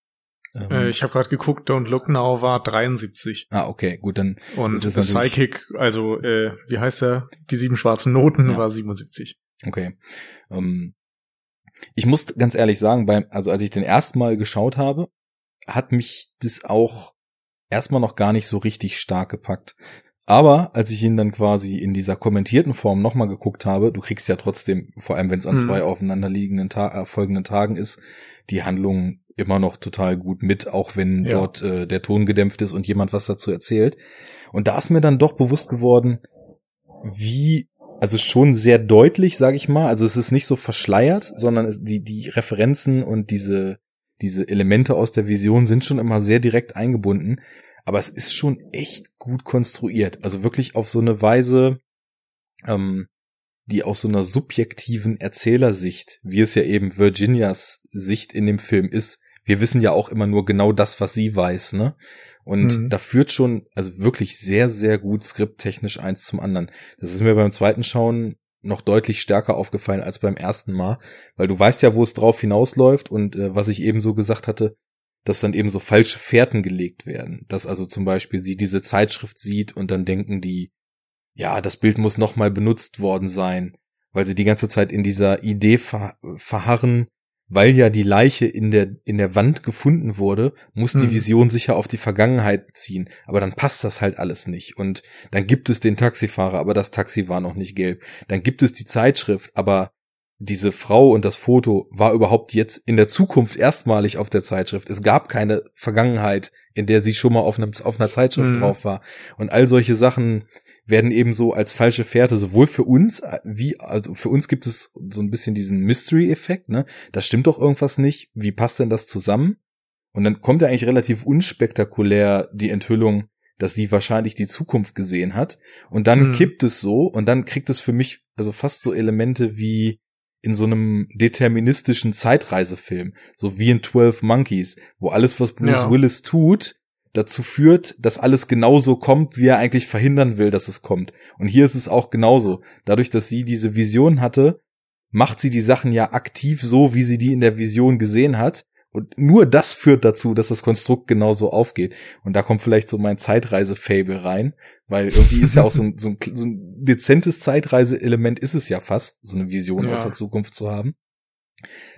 ähm, äh, ich habe gerade geguckt, Don't Look Now war 73. Ah, okay, gut, dann. Und The Psychic, also äh, wie heißt er? Die sieben schwarzen Noten ja. war 77. Okay. Ähm, ich muss ganz ehrlich sagen, beim, also als ich den ersten Mal geschaut habe, hat mich das auch erstmal noch gar nicht so richtig stark gepackt. Aber als ich ihn dann quasi in dieser kommentierten Form nochmal geguckt habe, du kriegst ja trotzdem, vor allem wenn es an mhm. zwei aufeinanderliegenden Ta äh, folgenden Tagen ist, die Handlung immer noch total gut mit, auch wenn ja. dort äh, der Ton gedämpft ist und jemand was dazu erzählt. Und da ist mir dann doch bewusst geworden, wie, also schon sehr deutlich, sage ich mal, also es ist nicht so verschleiert, sondern die, die Referenzen und diese, diese Elemente aus der Vision sind schon immer sehr direkt eingebunden aber es ist schon echt gut konstruiert. Also wirklich auf so eine Weise, ähm, die aus so einer subjektiven Erzählersicht, wie es ja eben Virginias Sicht in dem Film ist, wir wissen ja auch immer nur genau das, was sie weiß, ne? Und mhm. da führt schon, also wirklich sehr, sehr gut skripttechnisch eins zum anderen. Das ist mir beim zweiten Schauen noch deutlich stärker aufgefallen als beim ersten Mal, weil du weißt ja, wo es drauf hinausläuft und äh, was ich eben so gesagt hatte, dass dann eben so falsche Fährten gelegt werden. Dass also zum Beispiel sie diese Zeitschrift sieht und dann denken die, ja, das Bild muss nochmal benutzt worden sein, weil sie die ganze Zeit in dieser Idee ver verharren, weil ja die Leiche in der, in der Wand gefunden wurde, muss hm. die Vision sicher auf die Vergangenheit beziehen. Aber dann passt das halt alles nicht. Und dann gibt es den Taxifahrer, aber das Taxi war noch nicht gelb. Dann gibt es die Zeitschrift, aber diese Frau und das Foto war überhaupt jetzt in der Zukunft erstmalig auf der Zeitschrift. Es gab keine Vergangenheit, in der sie schon mal auf, einem, auf einer Zeitschrift mhm. drauf war. Und all solche Sachen werden eben so als falsche Fährte sowohl für uns wie also für uns gibt es so ein bisschen diesen Mystery Effekt, ne? Da stimmt doch irgendwas nicht. Wie passt denn das zusammen? Und dann kommt ja eigentlich relativ unspektakulär die Enthüllung, dass sie wahrscheinlich die Zukunft gesehen hat und dann mhm. kippt es so und dann kriegt es für mich also fast so Elemente wie in so einem deterministischen Zeitreisefilm, so wie in 12 Monkeys, wo alles, was Bruce ja. Willis tut, dazu führt, dass alles genauso kommt, wie er eigentlich verhindern will, dass es kommt. Und hier ist es auch genauso. Dadurch, dass sie diese Vision hatte, macht sie die Sachen ja aktiv so, wie sie die in der Vision gesehen hat. Und nur das führt dazu, dass das Konstrukt genauso aufgeht. Und da kommt vielleicht so mein Zeitreise-Fable rein, weil irgendwie ist ja auch so ein, so ein, so ein dezentes Zeitreise-Element ist es ja fast, so eine Vision ja. aus der Zukunft zu haben.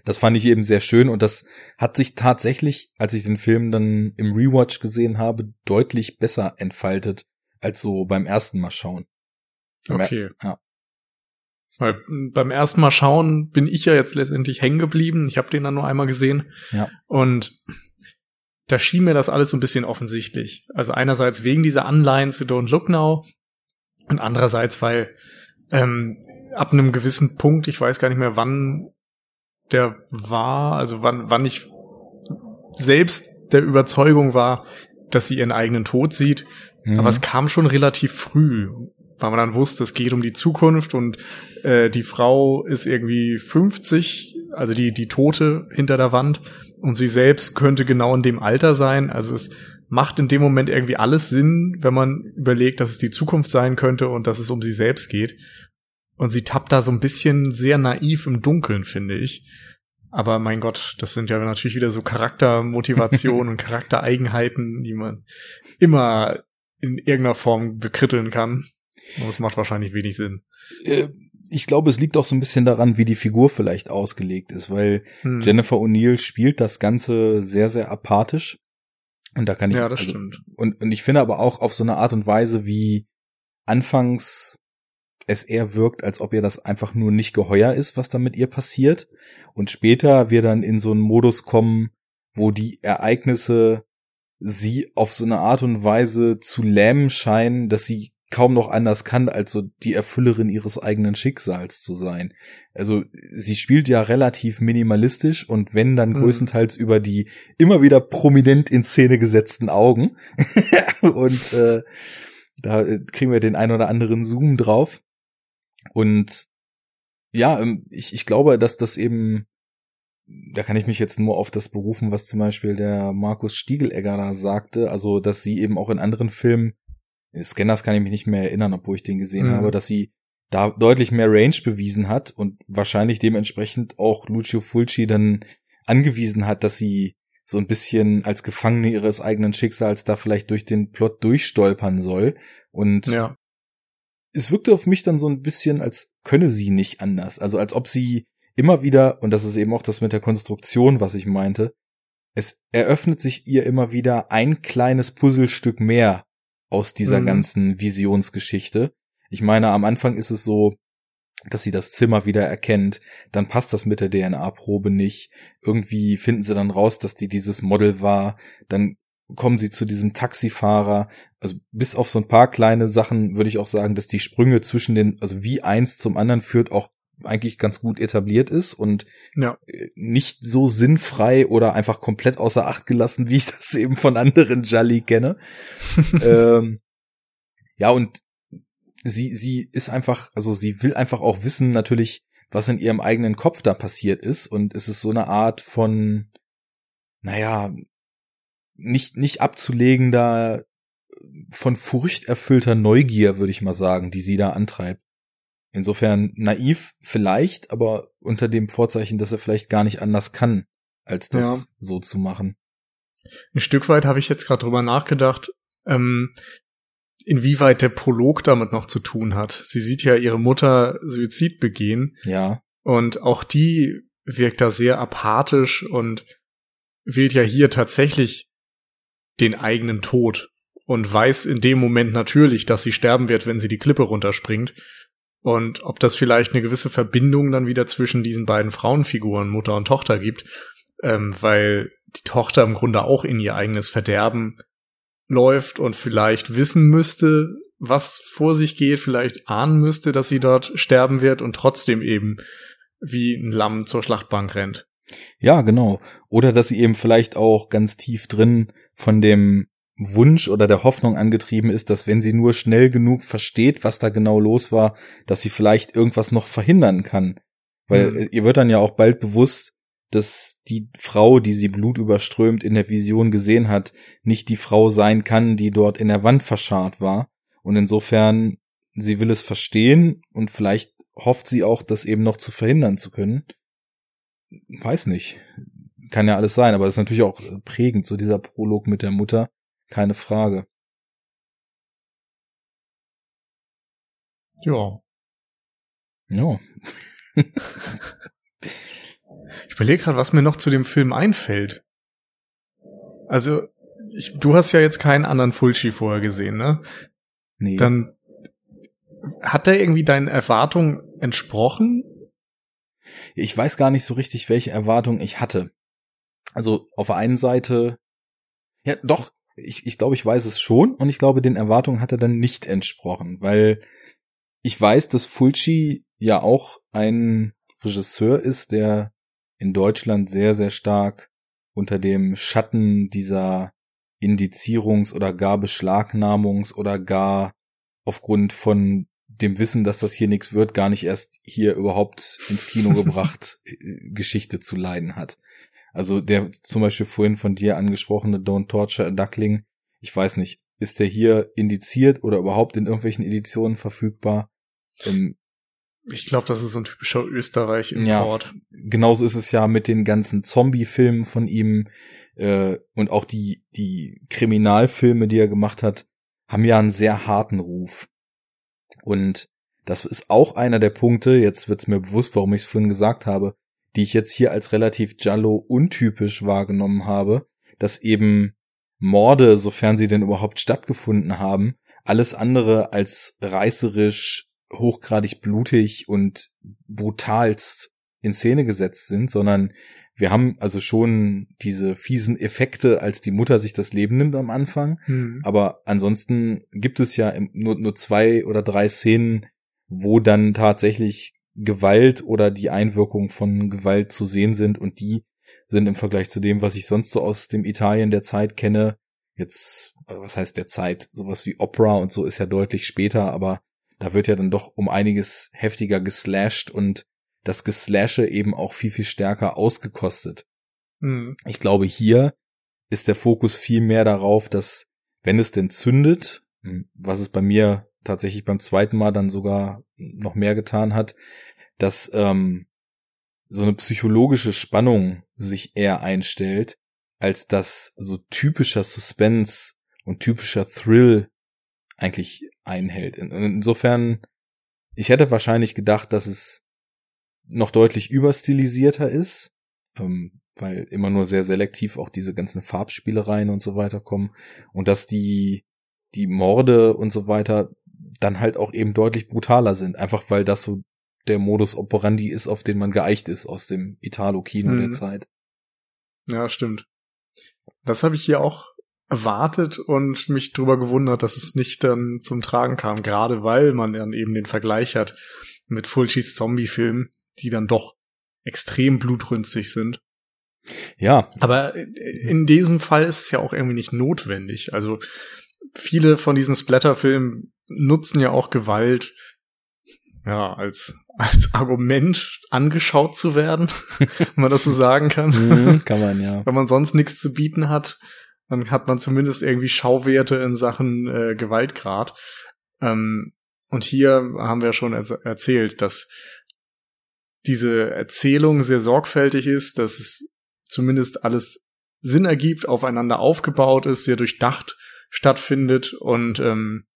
Das fand ich eben sehr schön und das hat sich tatsächlich, als ich den Film dann im Rewatch gesehen habe, deutlich besser entfaltet als so beim ersten Mal schauen. Okay. Ja. Weil beim ersten Mal schauen bin ich ja jetzt letztendlich hängen geblieben. Ich habe den dann nur einmal gesehen. Ja. Und da schien mir das alles so ein bisschen offensichtlich. Also einerseits wegen dieser Anleihen zu Don't Look Now und andererseits, weil ähm, ab einem gewissen Punkt, ich weiß gar nicht mehr, wann der war, also wann, wann ich selbst der Überzeugung war, dass sie ihren eigenen Tod sieht. Mhm. Aber es kam schon relativ früh weil man dann wusste, es geht um die Zukunft und äh, die Frau ist irgendwie 50, also die, die Tote hinter der Wand und sie selbst könnte genau in dem Alter sein. Also es macht in dem Moment irgendwie alles Sinn, wenn man überlegt, dass es die Zukunft sein könnte und dass es um sie selbst geht. Und sie tappt da so ein bisschen sehr naiv im Dunkeln, finde ich. Aber mein Gott, das sind ja natürlich wieder so Charaktermotivationen und Charaktereigenheiten, die man immer in irgendeiner Form bekritteln kann. Das macht wahrscheinlich wenig Sinn. Äh, ich glaube, es liegt auch so ein bisschen daran, wie die Figur vielleicht ausgelegt ist, weil hm. Jennifer O'Neill spielt das Ganze sehr, sehr apathisch. Und da kann ich. Ja, das also, stimmt. Und, und ich finde aber auch auf so eine Art und Weise, wie anfangs es eher wirkt, als ob ihr das einfach nur nicht geheuer ist, was da mit ihr passiert. Und später wir dann in so einen Modus kommen, wo die Ereignisse sie auf so eine Art und Weise zu lähmen scheinen, dass sie kaum noch anders kann, als so die Erfüllerin ihres eigenen Schicksals zu sein. Also sie spielt ja relativ minimalistisch und wenn dann mhm. größtenteils über die immer wieder prominent in Szene gesetzten Augen. und äh, da kriegen wir den ein oder anderen Zoom drauf. Und ja, ähm, ich, ich glaube, dass das eben, da kann ich mich jetzt nur auf das berufen, was zum Beispiel der Markus Stiegelegger da sagte, also dass sie eben auch in anderen Filmen, Scanners kann ich mich nicht mehr erinnern, obwohl ich den gesehen mhm. habe, dass sie da deutlich mehr Range bewiesen hat und wahrscheinlich dementsprechend auch Lucio Fulci dann angewiesen hat, dass sie so ein bisschen als Gefangene ihres eigenen Schicksals da vielleicht durch den Plot durchstolpern soll. Und ja. Es wirkte auf mich dann so ein bisschen, als könne sie nicht anders. Also als ob sie immer wieder, und das ist eben auch das mit der Konstruktion, was ich meinte, es eröffnet sich ihr immer wieder ein kleines Puzzlestück mehr aus dieser mhm. ganzen Visionsgeschichte. Ich meine, am Anfang ist es so, dass sie das Zimmer wieder erkennt, dann passt das mit der DNA-Probe nicht. Irgendwie finden sie dann raus, dass die dieses Model war. Dann kommen sie zu diesem Taxifahrer. Also bis auf so ein paar kleine Sachen würde ich auch sagen, dass die Sprünge zwischen den, also wie eins zum anderen führt, auch eigentlich ganz gut etabliert ist und ja. nicht so sinnfrei oder einfach komplett außer Acht gelassen, wie ich das eben von anderen Jolly kenne. ähm, ja, und sie, sie ist einfach, also sie will einfach auch wissen, natürlich, was in ihrem eigenen Kopf da passiert ist. Und es ist so eine Art von, naja, nicht, nicht abzulegender, von Furcht erfüllter Neugier, würde ich mal sagen, die sie da antreibt. Insofern naiv vielleicht, aber unter dem Vorzeichen, dass er vielleicht gar nicht anders kann, als das ja. so zu machen. Ein Stück weit habe ich jetzt gerade drüber nachgedacht, ähm, inwieweit der Prolog damit noch zu tun hat. Sie sieht ja ihre Mutter Suizid begehen. Ja. Und auch die wirkt da sehr apathisch und wählt ja hier tatsächlich den eigenen Tod und weiß in dem Moment natürlich, dass sie sterben wird, wenn sie die Klippe runterspringt. Und ob das vielleicht eine gewisse Verbindung dann wieder zwischen diesen beiden Frauenfiguren, Mutter und Tochter gibt, ähm, weil die Tochter im Grunde auch in ihr eigenes Verderben läuft und vielleicht wissen müsste, was vor sich geht, vielleicht ahnen müsste, dass sie dort sterben wird und trotzdem eben wie ein Lamm zur Schlachtbank rennt. Ja, genau. Oder dass sie eben vielleicht auch ganz tief drin von dem Wunsch oder der Hoffnung angetrieben ist, dass wenn sie nur schnell genug versteht, was da genau los war, dass sie vielleicht irgendwas noch verhindern kann. Weil mhm. ihr wird dann ja auch bald bewusst, dass die Frau, die sie blutüberströmt in der Vision gesehen hat, nicht die Frau sein kann, die dort in der Wand verscharrt war. Und insofern, sie will es verstehen und vielleicht hofft sie auch, das eben noch zu verhindern zu können. Weiß nicht. Kann ja alles sein, aber es ist natürlich auch prägend, so dieser Prolog mit der Mutter. Keine Frage. Ja. Ja. Ich überlege gerade, was mir noch zu dem Film einfällt. Also, ich, du hast ja jetzt keinen anderen Fulci vorher gesehen, ne? Nee. Dann hat der irgendwie deinen Erwartungen entsprochen? Ich weiß gar nicht so richtig, welche Erwartungen ich hatte. Also auf der einen Seite, ja doch, ich, ich glaube, ich weiß es schon und ich glaube, den Erwartungen hat er dann nicht entsprochen, weil ich weiß, dass Fulci ja auch ein Regisseur ist, der in Deutschland sehr, sehr stark unter dem Schatten dieser Indizierungs- oder gar Beschlagnamungs- oder gar aufgrund von dem Wissen, dass das hier nichts wird, gar nicht erst hier überhaupt ins Kino gebracht, äh, Geschichte zu leiden hat. Also der zum Beispiel vorhin von dir angesprochene Don't Torture a Duckling, ich weiß nicht, ist der hier indiziert oder überhaupt in irgendwelchen Editionen verfügbar? Ähm, ich glaube, das ist so ein typischer Österreich-Import. Ja, genauso ist es ja mit den ganzen Zombie-Filmen von ihm äh, und auch die, die Kriminalfilme, die er gemacht hat, haben ja einen sehr harten Ruf. Und das ist auch einer der Punkte, jetzt wird's mir bewusst, warum ich es vorhin gesagt habe, die ich jetzt hier als relativ Jallo untypisch wahrgenommen habe, dass eben Morde, sofern sie denn überhaupt stattgefunden haben, alles andere als reißerisch hochgradig blutig und brutalst in Szene gesetzt sind, sondern wir haben also schon diese fiesen Effekte, als die Mutter sich das Leben nimmt am Anfang. Mhm. Aber ansonsten gibt es ja nur, nur zwei oder drei Szenen, wo dann tatsächlich Gewalt oder die Einwirkung von Gewalt zu sehen sind und die sind im Vergleich zu dem, was ich sonst so aus dem Italien der Zeit kenne, jetzt, was heißt der Zeit, sowas wie Opera und so ist ja deutlich später, aber da wird ja dann doch um einiges heftiger geslasht und das Geslashe eben auch viel, viel stärker ausgekostet. Mhm. Ich glaube, hier ist der Fokus viel mehr darauf, dass, wenn es denn zündet, hm, was es bei mir tatsächlich beim zweiten Mal dann sogar noch mehr getan hat, dass ähm, so eine psychologische Spannung sich eher einstellt, als dass so typischer Suspense und typischer Thrill eigentlich einhält. insofern, ich hätte wahrscheinlich gedacht, dass es noch deutlich überstilisierter ist, ähm, weil immer nur sehr selektiv auch diese ganzen Farbspielereien und so weiter kommen und dass die die Morde und so weiter dann halt auch eben deutlich brutaler sind, einfach weil das so der Modus operandi ist, auf den man geeicht ist aus dem Italo-Kino mhm. der Zeit. Ja, stimmt. Das habe ich hier auch erwartet und mich drüber gewundert, dass es nicht dann zum Tragen kam, gerade weil man dann eben den Vergleich hat mit Fulcis Zombie-Filmen, die dann doch extrem blutrünstig sind. Ja. Aber in diesem Fall ist es ja auch irgendwie nicht notwendig. Also viele von diesen Splatter-Filmen nutzen ja auch Gewalt, ja, als, als Argument angeschaut zu werden, wenn man das so sagen kann. Mhm, kann man, ja. Wenn man sonst nichts zu bieten hat, dann hat man zumindest irgendwie Schauwerte in Sachen äh, Gewaltgrad. Ähm, und hier haben wir schon er erzählt, dass diese Erzählung sehr sorgfältig ist, dass es zumindest alles Sinn ergibt, aufeinander aufgebaut ist, sehr durchdacht stattfindet und ähm,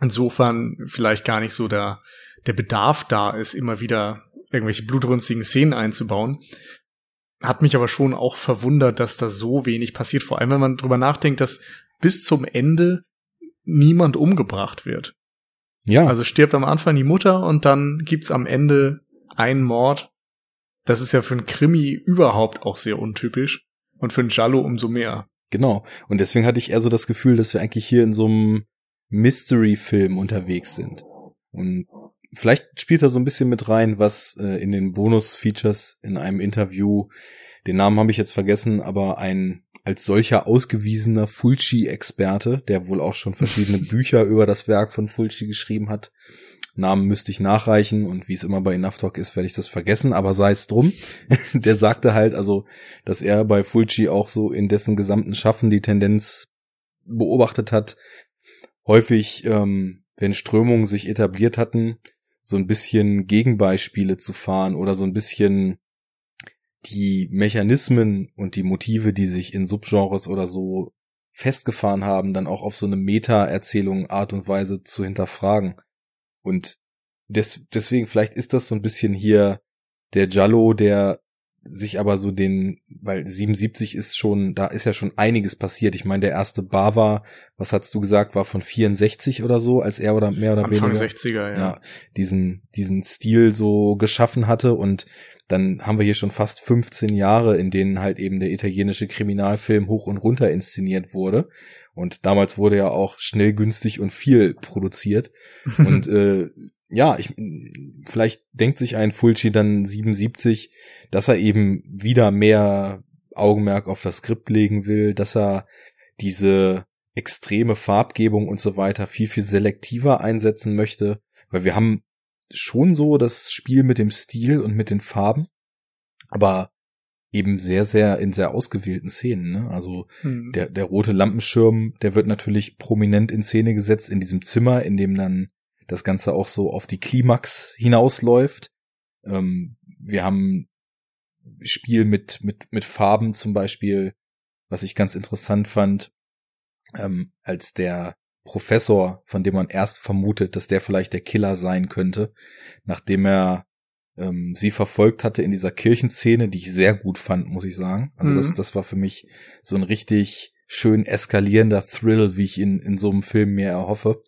insofern vielleicht gar nicht so der, der Bedarf da ist, immer wieder irgendwelche blutrünstigen Szenen einzubauen. Hat mich aber schon auch verwundert, dass da so wenig passiert. Vor allem, wenn man drüber nachdenkt, dass bis zum Ende niemand umgebracht wird. Ja. Also stirbt am Anfang die Mutter und dann gibt's am Ende einen Mord. Das ist ja für einen Krimi überhaupt auch sehr untypisch. Und für einen Jallo umso mehr. Genau. Und deswegen hatte ich eher so das Gefühl, dass wir eigentlich hier in so einem Mystery-Film unterwegs sind. Und vielleicht spielt er so ein bisschen mit rein, was äh, in den Bonus-Features in einem Interview, den Namen habe ich jetzt vergessen, aber ein als solcher ausgewiesener Fulci-Experte, der wohl auch schon verschiedene Bücher über das Werk von Fulci geschrieben hat, Namen müsste ich nachreichen und wie es immer bei Enough Talk ist, werde ich das vergessen, aber sei es drum. der sagte halt also, dass er bei Fulci auch so in dessen gesamten Schaffen die Tendenz beobachtet hat, häufig, ähm, wenn Strömungen sich etabliert hatten, so ein bisschen Gegenbeispiele zu fahren oder so ein bisschen die Mechanismen und die Motive, die sich in Subgenres oder so festgefahren haben, dann auch auf so eine Meta-Erzählung Art und Weise zu hinterfragen. Und des, deswegen vielleicht ist das so ein bisschen hier der Jallo, der sich aber so den, weil 77 ist schon, da ist ja schon einiges passiert. Ich meine, der erste Bar war, was hast du gesagt, war von 64 oder so, als er oder mehr oder Anfang weniger. 60er, ja. ja. diesen, diesen Stil so geschaffen hatte und dann haben wir hier schon fast 15 Jahre, in denen halt eben der italienische Kriminalfilm hoch und runter inszeniert wurde. Und damals wurde ja auch schnell, günstig und viel produziert. und äh, ja, ich, vielleicht denkt sich ein Fulci dann 77, dass er eben wieder mehr Augenmerk auf das Skript legen will, dass er diese extreme Farbgebung und so weiter viel, viel selektiver einsetzen möchte, weil wir haben schon so das Spiel mit dem Stil und mit den Farben, aber eben sehr, sehr in sehr ausgewählten Szenen. Ne? Also hm. der, der rote Lampenschirm, der wird natürlich prominent in Szene gesetzt in diesem Zimmer, in dem dann das Ganze auch so auf die Klimax hinausläuft. Ähm, wir haben Spiel mit, mit, mit Farben zum Beispiel, was ich ganz interessant fand, ähm, als der Professor, von dem man erst vermutet, dass der vielleicht der Killer sein könnte, nachdem er ähm, sie verfolgt hatte in dieser Kirchenszene, die ich sehr gut fand, muss ich sagen. Also mhm. das, das war für mich so ein richtig schön eskalierender Thrill, wie ich ihn in so einem Film mir erhoffe.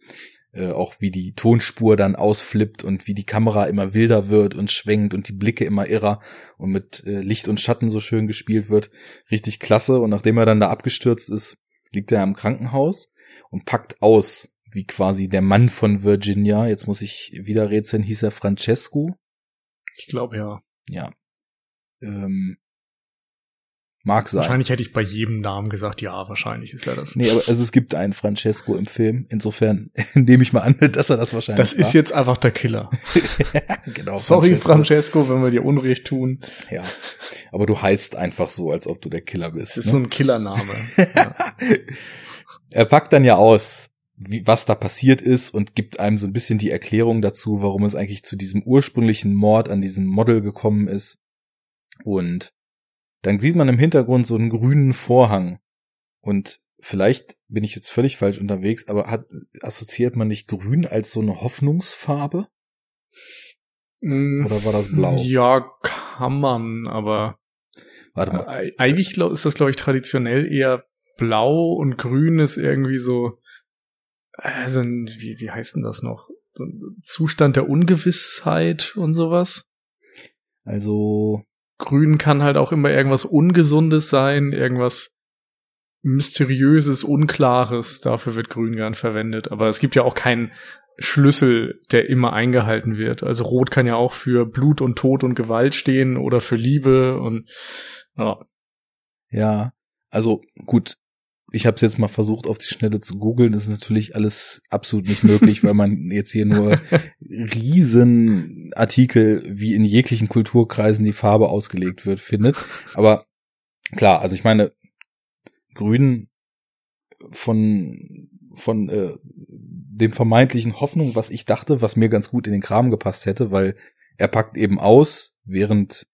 Äh, auch wie die Tonspur dann ausflippt und wie die Kamera immer wilder wird und schwenkt und die Blicke immer irrer und mit äh, Licht und Schatten so schön gespielt wird. Richtig klasse. Und nachdem er dann da abgestürzt ist, liegt er im Krankenhaus und packt aus, wie quasi der Mann von Virginia. Jetzt muss ich wieder rätseln, hieß er Francesco? Ich glaube ja. Ja. Ähm, Mag sein. Wahrscheinlich hätte ich bei jedem Namen gesagt, ja, wahrscheinlich ist er das. Nee, aber also es gibt einen Francesco im Film. Insofern nehme ich mal an, dass er das wahrscheinlich Das ist war. jetzt einfach der Killer. genau. Sorry, Francesco, wenn wir dir Unrecht tun. Ja. Aber du heißt einfach so, als ob du der Killer bist. Das ist ne? so ein Killername. ja. er packt dann ja aus, wie, was da passiert ist und gibt einem so ein bisschen die Erklärung dazu, warum es eigentlich zu diesem ursprünglichen Mord an diesem Model gekommen ist. Und dann sieht man im Hintergrund so einen grünen Vorhang. Und vielleicht bin ich jetzt völlig falsch unterwegs, aber hat, assoziiert man nicht grün als so eine Hoffnungsfarbe? Mm, Oder war das blau? Ja, kann man, aber Warte mal. Eigentlich ist das, glaube ich, traditionell eher blau und grün ist irgendwie so, also wie, wie heißt denn das noch? So ein Zustand der Ungewissheit und sowas. Also, Grün kann halt auch immer irgendwas Ungesundes sein, irgendwas Mysteriöses, Unklares. Dafür wird Grün gern verwendet. Aber es gibt ja auch keinen Schlüssel, der immer eingehalten wird. Also Rot kann ja auch für Blut und Tod und Gewalt stehen oder für Liebe und ja. ja, also gut. Ich habe es jetzt mal versucht, auf die Schnelle zu googeln. Das ist natürlich alles absolut nicht möglich, weil man jetzt hier nur riesen Artikel, wie in jeglichen Kulturkreisen die Farbe ausgelegt wird, findet. Aber klar, also ich meine, Grün von von äh, dem vermeintlichen Hoffnung, was ich dachte, was mir ganz gut in den Kram gepasst hätte, weil er packt eben aus, während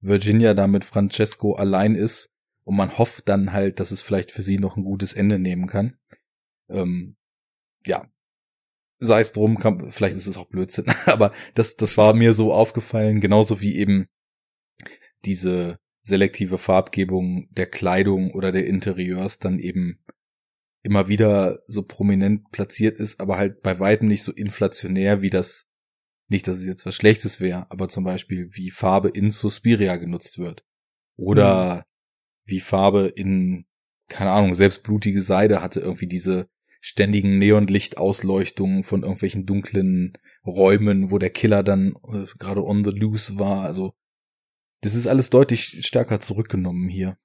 Virginia da mit Francesco allein ist und man hofft dann halt, dass es vielleicht für sie noch ein gutes Ende nehmen kann. Ähm, ja, sei es drum, kann, vielleicht ist es auch Blödsinn, aber das, das war mir so aufgefallen, genauso wie eben diese selektive Farbgebung der Kleidung oder der Interieurs dann eben immer wieder so prominent platziert ist, aber halt bei weitem nicht so inflationär wie das, nicht, dass es jetzt was Schlechtes wäre, aber zum Beispiel wie Farbe in Suspiria genutzt wird. Oder mhm. Wie Farbe in, keine Ahnung, selbst blutige Seide hatte irgendwie diese ständigen Neonlichtausleuchtungen von irgendwelchen dunklen Räumen, wo der Killer dann äh, gerade on the loose war. Also das ist alles deutlich stärker zurückgenommen hier.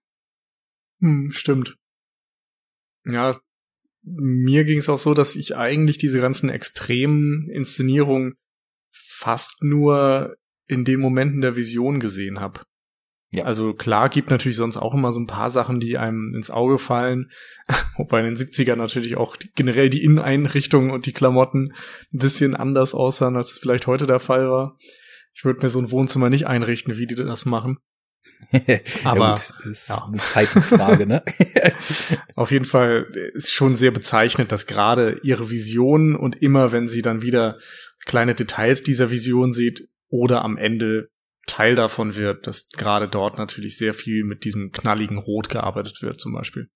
Hm, stimmt. Ja, mir ging es auch so, dass ich eigentlich diese ganzen extremen Inszenierungen fast nur in den Momenten der Vision gesehen habe. Ja. Also klar gibt natürlich sonst auch immer so ein paar Sachen, die einem ins Auge fallen, wobei in den 70ern natürlich auch generell die Inneneinrichtungen und die Klamotten ein bisschen anders aussahen, als es vielleicht heute der Fall war. Ich würde mir so ein Wohnzimmer nicht einrichten, wie die das machen. Aber ja, gut, ist ja. eine Zeitenfrage, ne? Auf jeden Fall ist schon sehr bezeichnend, dass gerade ihre Vision und immer, wenn sie dann wieder kleine Details dieser Vision sieht oder am Ende Teil davon wird, dass gerade dort natürlich sehr viel mit diesem knalligen Rot gearbeitet wird, zum Beispiel.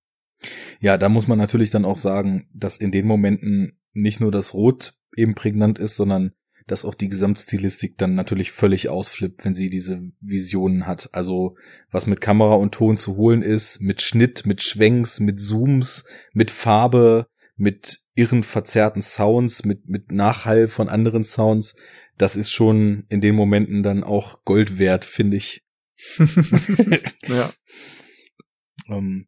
Ja, da muss man natürlich dann auch sagen, dass in den Momenten nicht nur das Rot eben prägnant ist, sondern dass auch die Gesamtstilistik dann natürlich völlig ausflippt, wenn sie diese Visionen hat. Also was mit Kamera und Ton zu holen ist, mit Schnitt, mit Schwenks, mit Zooms, mit Farbe, mit irren verzerrten Sounds, mit, mit Nachhall von anderen Sounds, das ist schon in den Momenten dann auch Gold wert, finde ich. ja. ähm,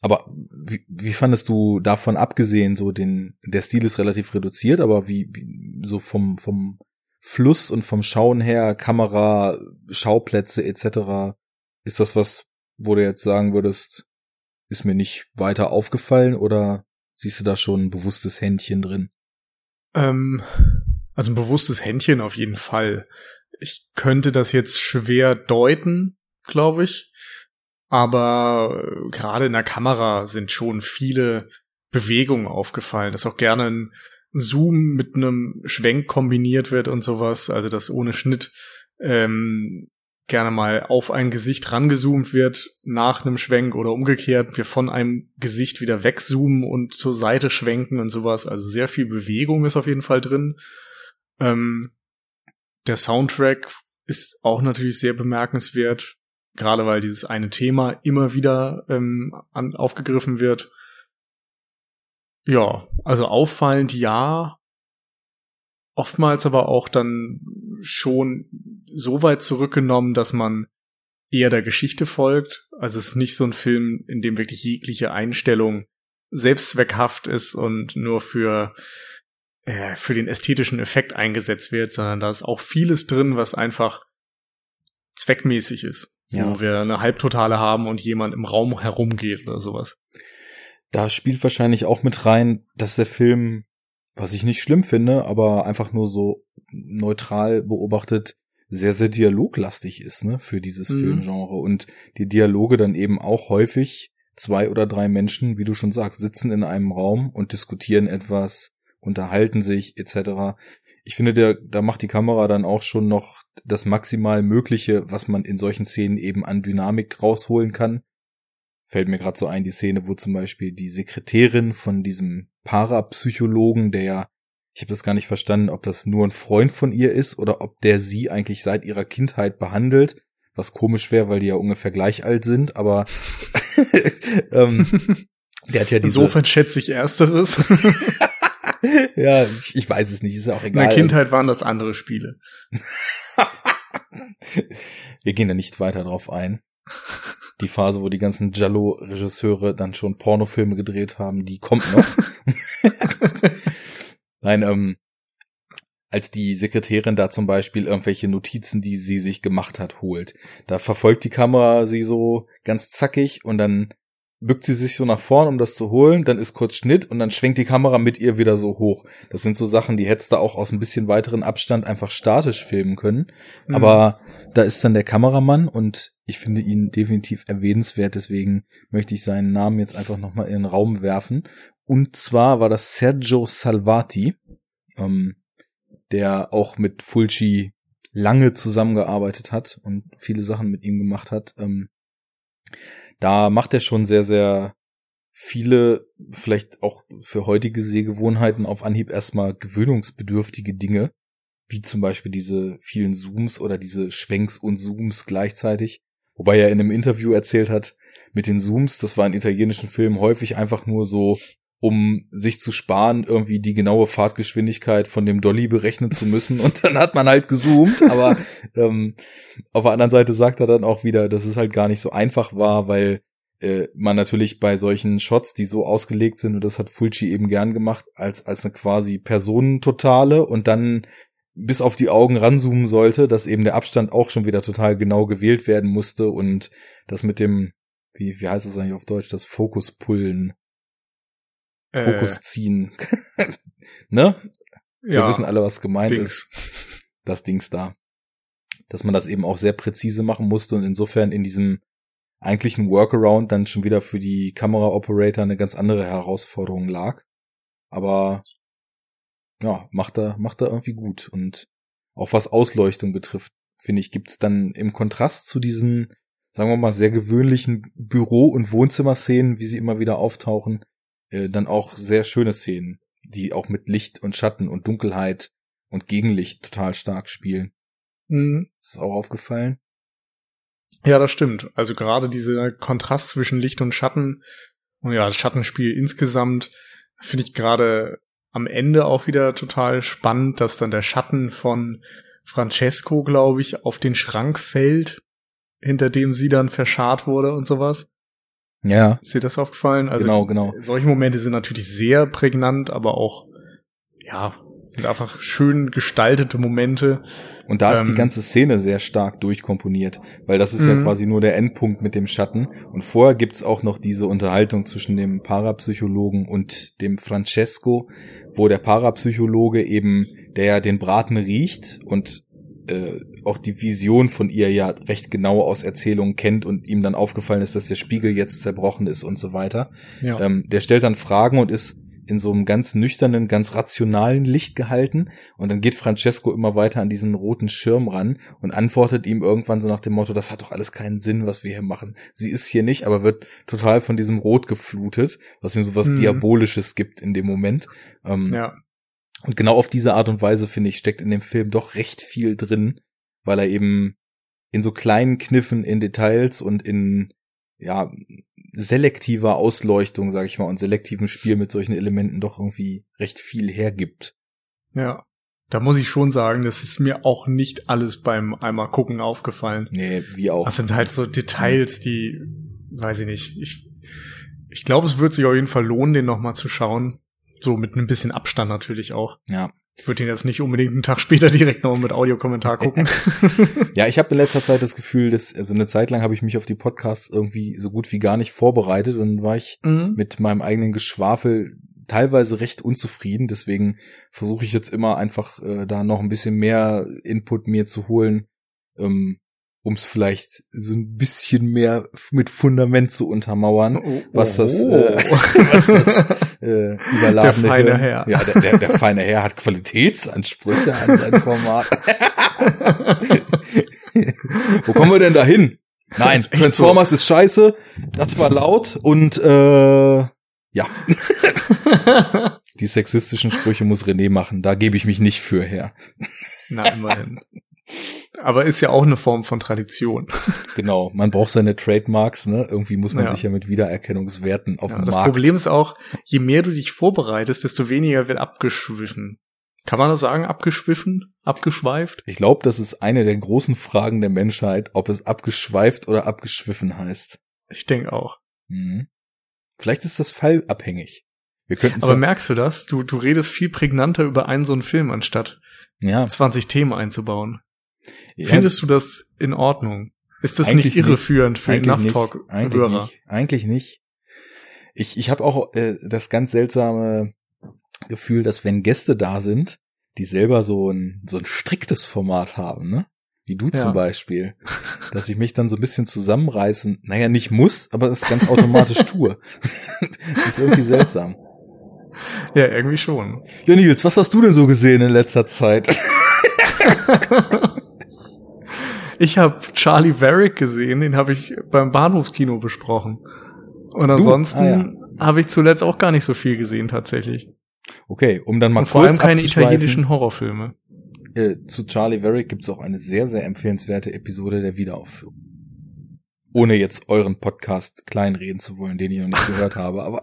aber wie, wie fandest du davon abgesehen, so den, der Stil ist relativ reduziert, aber wie, wie so vom, vom Fluss und vom Schauen her, Kamera, Schauplätze etc., ist das was, wo du jetzt sagen würdest, ist mir nicht weiter aufgefallen oder siehst du da schon ein bewusstes Händchen drin? Ähm, also ein bewusstes Händchen auf jeden Fall. Ich könnte das jetzt schwer deuten, glaube ich. Aber äh, gerade in der Kamera sind schon viele Bewegungen aufgefallen, dass auch gerne ein Zoom mit einem Schwenk kombiniert wird und sowas, also dass ohne Schnitt ähm, gerne mal auf ein Gesicht rangezoomt wird nach einem Schwenk oder umgekehrt, wir von einem Gesicht wieder wegzoomen und zur Seite schwenken und sowas. Also sehr viel Bewegung ist auf jeden Fall drin. Ähm, der Soundtrack ist auch natürlich sehr bemerkenswert, gerade weil dieses eine Thema immer wieder ähm, an, aufgegriffen wird. Ja, also auffallend ja, oftmals aber auch dann schon so weit zurückgenommen, dass man eher der Geschichte folgt. Also es ist nicht so ein Film, in dem wirklich jegliche Einstellung selbstzweckhaft ist und nur für äh, für den ästhetischen Effekt eingesetzt wird, sondern da ist auch vieles drin, was einfach zweckmäßig ist. Ja. Wo wir eine Halbtotale haben und jemand im Raum herumgeht oder sowas. Da spielt wahrscheinlich auch mit rein, dass der Film, was ich nicht schlimm finde, aber einfach nur so neutral beobachtet, sehr, sehr dialoglastig ist, ne, für dieses mhm. Filmgenre. Und die Dialoge dann eben auch häufig zwei oder drei Menschen, wie du schon sagst, sitzen in einem Raum und diskutieren etwas, unterhalten sich, etc. Ich finde, der, da macht die Kamera dann auch schon noch das maximal Mögliche, was man in solchen Szenen eben an Dynamik rausholen kann. Fällt mir gerade so ein, die Szene, wo zum Beispiel die Sekretärin von diesem Parapsychologen, der ja ich habe das gar nicht verstanden, ob das nur ein Freund von ihr ist oder ob der sie eigentlich seit ihrer Kindheit behandelt. Was komisch wäre, weil die ja ungefähr gleich alt sind, aber ähm, der hat ja diese. Insofern schätze ich Ersteres. ja, ich, ich, weiß es nicht, ist ja auch egal. In der Kindheit waren das andere Spiele. Wir gehen da nicht weiter drauf ein. Die Phase, wo die ganzen Jallo-Regisseure dann schon Pornofilme gedreht haben, die kommt noch. Nein, ähm, als die Sekretärin da zum Beispiel irgendwelche Notizen, die sie sich gemacht hat, holt. Da verfolgt die Kamera sie so ganz zackig und dann bückt sie sich so nach vorn, um das zu holen, dann ist kurz Schnitt und dann schwenkt die Kamera mit ihr wieder so hoch. Das sind so Sachen, die hättest du auch aus ein bisschen weiteren Abstand einfach statisch filmen können. Mhm. Aber da ist dann der Kameramann und ich finde ihn definitiv erwähnenswert, deswegen möchte ich seinen Namen jetzt einfach nochmal in den Raum werfen. Und zwar war das Sergio Salvati, ähm, der auch mit Fulci lange zusammengearbeitet hat und viele Sachen mit ihm gemacht hat. Ähm, da macht er schon sehr, sehr viele, vielleicht auch für heutige Sehgewohnheiten auf Anhieb erstmal gewöhnungsbedürftige Dinge, wie zum Beispiel diese vielen Zooms oder diese Schwenks und Zooms gleichzeitig. Wobei er in einem Interview erzählt hat, mit den Zooms, das war in italienischen Filmen häufig einfach nur so um sich zu sparen, irgendwie die genaue Fahrtgeschwindigkeit von dem Dolly berechnen zu müssen. Und dann hat man halt gezoomt. Aber ähm, auf der anderen Seite sagt er dann auch wieder, dass es halt gar nicht so einfach war, weil äh, man natürlich bei solchen Shots, die so ausgelegt sind, und das hat Fulci eben gern gemacht, als, als eine quasi Personentotale und dann bis auf die Augen ranzoomen sollte, dass eben der Abstand auch schon wieder total genau gewählt werden musste und das mit dem, wie, wie heißt es eigentlich auf Deutsch, das Fokuspullen Fokus äh, ziehen. ne? Wir ja, wissen alle, was gemeint Dings. ist. Das Dings da. Dass man das eben auch sehr präzise machen musste und insofern in diesem eigentlichen Workaround dann schon wieder für die Kamera-Operator eine ganz andere Herausforderung lag. Aber ja, macht er, macht er irgendwie gut. Und auch was Ausleuchtung betrifft, finde ich, gibt's dann im Kontrast zu diesen, sagen wir mal, sehr gewöhnlichen Büro- und Wohnzimmerszenen, wie sie immer wieder auftauchen, äh, dann auch sehr schöne Szenen, die auch mit Licht und Schatten und Dunkelheit und Gegenlicht total stark spielen. Mhm. Ist auch aufgefallen? Ja, das stimmt. Also gerade dieser Kontrast zwischen Licht und Schatten und ja, das Schattenspiel insgesamt finde ich gerade am Ende auch wieder total spannend, dass dann der Schatten von Francesco, glaube ich, auf den Schrank fällt, hinter dem sie dann verscharrt wurde und sowas. Ja. Ist dir das aufgefallen? Also genau, genau. Solche Momente sind natürlich sehr prägnant, aber auch, ja, sind einfach schön gestaltete Momente. Und da ist ähm, die ganze Szene sehr stark durchkomponiert, weil das ist ja mhm. quasi nur der Endpunkt mit dem Schatten. Und vorher gibt's auch noch diese Unterhaltung zwischen dem Parapsychologen und dem Francesco, wo der Parapsychologe eben, der ja den Braten riecht und äh, auch die Vision von ihr ja recht genau aus Erzählungen kennt und ihm dann aufgefallen ist, dass der Spiegel jetzt zerbrochen ist und so weiter. Ja. Ähm, der stellt dann Fragen und ist in so einem ganz nüchternen, ganz rationalen Licht gehalten. Und dann geht Francesco immer weiter an diesen roten Schirm ran und antwortet ihm irgendwann so nach dem Motto, das hat doch alles keinen Sinn, was wir hier machen. Sie ist hier nicht, aber wird total von diesem Rot geflutet, was ihm so was mhm. Diabolisches gibt in dem Moment. Ähm, ja. Und genau auf diese Art und Weise, finde ich, steckt in dem Film doch recht viel drin, weil er eben in so kleinen Kniffen, in Details und in, ja, selektiver Ausleuchtung, sag ich mal, und selektivem Spiel mit solchen Elementen doch irgendwie recht viel hergibt. Ja. da muss ich schon sagen, das ist mir auch nicht alles beim einmal gucken aufgefallen. Nee, wie auch. Das sind halt so Details, die, weiß ich nicht. Ich, ich glaube, es wird sich auf jeden Fall lohnen, den nochmal zu schauen. So mit ein bisschen Abstand natürlich auch. Ja. Ich würde ihn jetzt nicht unbedingt einen Tag später direkt noch mit Audiokommentar gucken. ja, ich habe in letzter Zeit das Gefühl, dass, also eine Zeit lang habe ich mich auf die Podcasts irgendwie so gut wie gar nicht vorbereitet und war ich mhm. mit meinem eigenen Geschwafel teilweise recht unzufrieden. Deswegen versuche ich jetzt immer einfach äh, da noch ein bisschen mehr Input mir zu holen, ähm, um es vielleicht so ein bisschen mehr mit Fundament zu untermauern, oh, was das, oh. äh, was das äh, überladene der feine Herr. Ja, der, der, der feine Herr hat Qualitätsansprüche an sein Format. Wo kommen wir denn da hin? Nein, Transformers so. ist scheiße, das war laut und äh, ja. Die sexistischen Sprüche muss René machen, da gebe ich mich nicht für her. Na, immerhin. Aber ist ja auch eine Form von Tradition. Genau, man braucht seine Trademarks, ne? Irgendwie muss man ja. sich ja mit Wiedererkennungswerten auf ja, dem das Markt. Das Problem ist auch, je mehr du dich vorbereitest, desto weniger wird abgeschwiffen. Kann man das sagen? Abgeschwiffen? Abgeschweift? Ich glaube, das ist eine der großen Fragen der Menschheit, ob es abgeschweift oder abgeschwiffen heißt. Ich denke auch. Mhm. Vielleicht ist das fallabhängig. Wir könnten Aber merkst du das? Du, du redest viel prägnanter über einen so einen Film, anstatt ja. 20 Themen einzubauen. Ja. Findest du das in Ordnung? Ist das Eigentlich nicht irreführend nicht. für den Naftalk-Hörer? Eigentlich, Eigentlich nicht. Ich, ich habe auch äh, das ganz seltsame Gefühl, dass wenn Gäste da sind, die selber so ein, so ein striktes Format haben, ne? Wie du ja. zum Beispiel. Dass ich mich dann so ein bisschen zusammenreißen, naja, nicht muss, aber das ganz automatisch tue. das ist irgendwie seltsam. Ja, irgendwie schon. Ja, Nils, was hast du denn so gesehen in letzter Zeit? ich habe Charlie Varick gesehen, den habe ich beim Bahnhofskino besprochen. Und ansonsten ah, ja. habe ich zuletzt auch gar nicht so viel gesehen tatsächlich. Okay, um dann mal Und vor allem keine italienischen Horrorfilme. Äh, zu Charlie Varick gibt's auch eine sehr, sehr empfehlenswerte Episode der Wiederaufführung. Ohne jetzt euren Podcast kleinreden zu wollen, den ich noch nicht gehört habe, aber.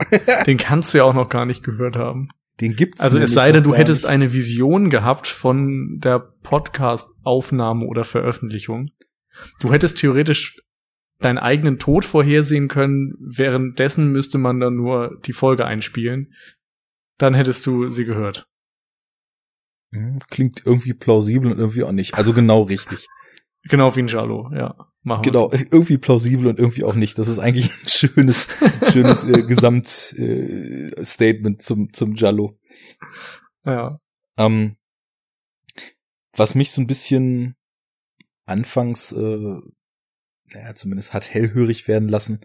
den kannst du ja auch noch gar nicht gehört haben. Den gibt's. Also es sei denn, du hättest nicht. eine Vision gehabt von der Podcast-Aufnahme oder Veröffentlichung. Du hättest theoretisch deinen eigenen Tod vorhersehen können, währenddessen müsste man dann nur die Folge einspielen. Dann hättest du sie gehört. Hm, klingt irgendwie plausibel und irgendwie auch nicht. Also genau richtig. Genau wie ein Jalo, ja. Machen genau, so. irgendwie plausibel und irgendwie auch nicht. Das ist eigentlich ein schönes, schönes äh, Gesamtstatement äh, zum, zum Jallo. Ja. Ähm, was mich so ein bisschen anfangs, äh, naja, zumindest hat hellhörig werden lassen,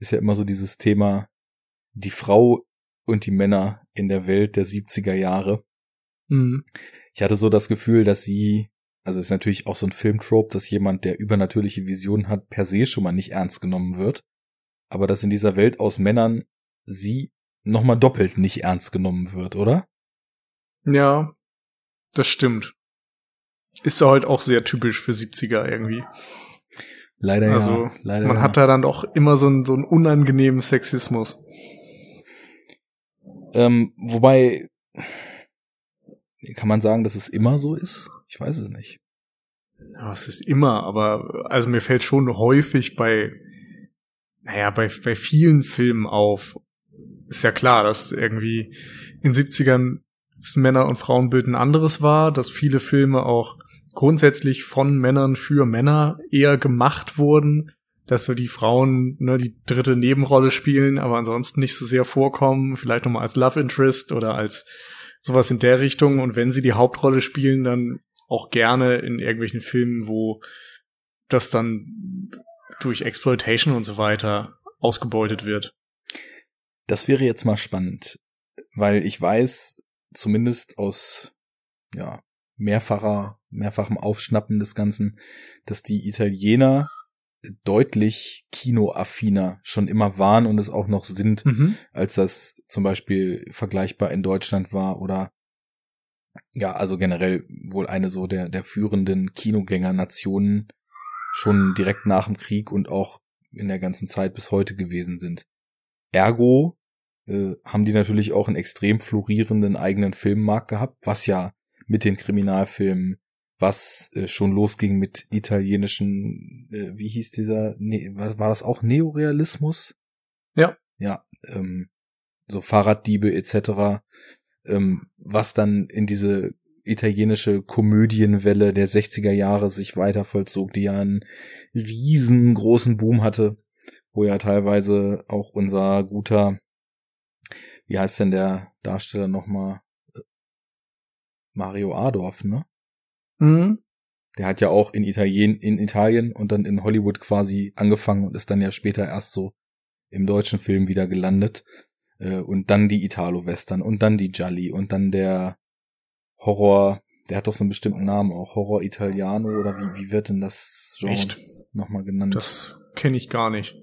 ist ja immer so dieses Thema, die Frau und die Männer in der Welt der 70er Jahre. Mhm. Ich hatte so das Gefühl, dass sie also ist natürlich auch so ein Filmtrope, dass jemand, der übernatürliche Visionen hat, per se schon mal nicht ernst genommen wird. Aber dass in dieser Welt aus Männern sie nochmal doppelt nicht ernst genommen wird, oder? Ja, das stimmt. Ist halt auch sehr typisch für 70er irgendwie. Leider also, ja. Leider man ja. hat da dann doch immer so einen, so einen unangenehmen Sexismus. Ähm, wobei, kann man sagen, dass es immer so ist? Ich weiß es nicht. Ja, es ist immer, aber also mir fällt schon häufig bei, naja, bei, bei vielen Filmen auf. Ist ja klar, dass irgendwie in 70ern das Männer- und Frauenbild ein anderes war, dass viele Filme auch grundsätzlich von Männern für Männer eher gemacht wurden, dass so die Frauen ne, die dritte Nebenrolle spielen, aber ansonsten nicht so sehr vorkommen, vielleicht nochmal als Love Interest oder als sowas in der Richtung. Und wenn sie die Hauptrolle spielen, dann auch gerne in irgendwelchen Filmen, wo das dann durch Exploitation und so weiter ausgebeutet wird. Das wäre jetzt mal spannend, weil ich weiß, zumindest aus ja, mehrfacher, mehrfachem Aufschnappen des Ganzen, dass die Italiener deutlich kinoaffiner schon immer waren und es auch noch sind, mhm. als das zum Beispiel vergleichbar in Deutschland war oder ja, also generell wohl eine so der, der führenden Kinogängernationen schon direkt nach dem Krieg und auch in der ganzen Zeit bis heute gewesen sind. Ergo äh, haben die natürlich auch einen extrem florierenden eigenen Filmmarkt gehabt, was ja mit den Kriminalfilmen, was äh, schon losging mit italienischen, äh, wie hieß dieser, ne, war, war das auch Neorealismus? Ja. Ja, ähm, so Fahrraddiebe etc., ähm, was dann in diese italienische Komödienwelle der 60er Jahre sich weiter vollzog, die ja einen riesengroßen Boom hatte, wo ja teilweise auch unser guter, wie heißt denn der Darsteller nochmal? Mario Adorf, ne? Mhm. Der hat ja auch in Italien, in Italien und dann in Hollywood quasi angefangen und ist dann ja später erst so im deutschen Film wieder gelandet. Äh, und dann die Italo-Western und dann die Gialli und dann der Horror, der hat doch so einen bestimmten Namen auch, Horror Italiano oder wie, wie wird denn das Genre Echt? nochmal genannt? Das kenne ich gar nicht.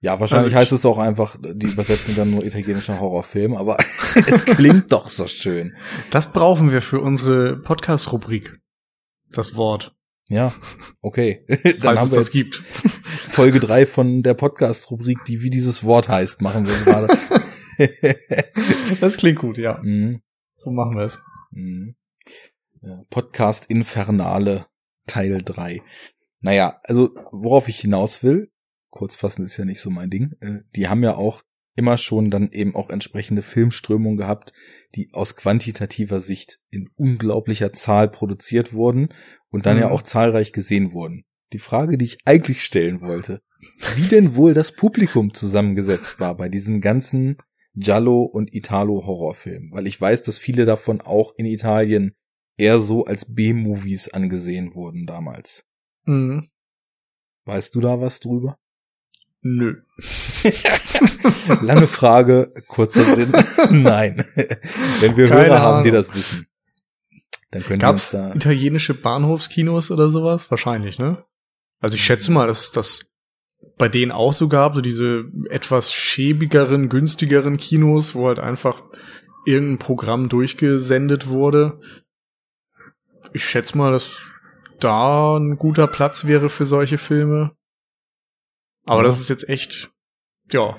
Ja, wahrscheinlich also heißt es auch einfach die Übersetzung dann nur italienischer Horrorfilm, aber es klingt doch so schön. Das brauchen wir für unsere Podcast-Rubrik. Das Wort. Ja, okay. dann Falls haben es wir das gibt. Folge drei von der Podcast-Rubrik, die wie dieses Wort heißt, machen wir gerade. das klingt gut, ja. Mhm. So machen wir es. Mhm. Podcast Infernale Teil 3. Naja, also worauf ich hinaus will, kurzfassen ist ja nicht so mein Ding, äh, die haben ja auch immer schon dann eben auch entsprechende Filmströmungen gehabt, die aus quantitativer Sicht in unglaublicher Zahl produziert wurden und dann mhm. ja auch zahlreich gesehen wurden. Die Frage, die ich eigentlich stellen wollte, wie denn wohl das Publikum zusammengesetzt war bei diesen ganzen Giallo und Italo Horrorfilm, weil ich weiß, dass viele davon auch in Italien eher so als B-Movies angesehen wurden damals. Mhm. Weißt du da was drüber? Nö. Lange Frage, kurzer Sinn. Nein. Wenn wir Keine Hörer Ahnung. haben, die das wissen, dann können Gab's wir uns da italienische Bahnhofskinos oder sowas? Wahrscheinlich, ne? Also ich schätze mal, dass das bei denen auch so gab, so diese etwas schäbigeren, günstigeren Kinos, wo halt einfach irgendein Programm durchgesendet wurde. Ich schätze mal, dass da ein guter Platz wäre für solche Filme. Aber ja. das ist jetzt echt, ja.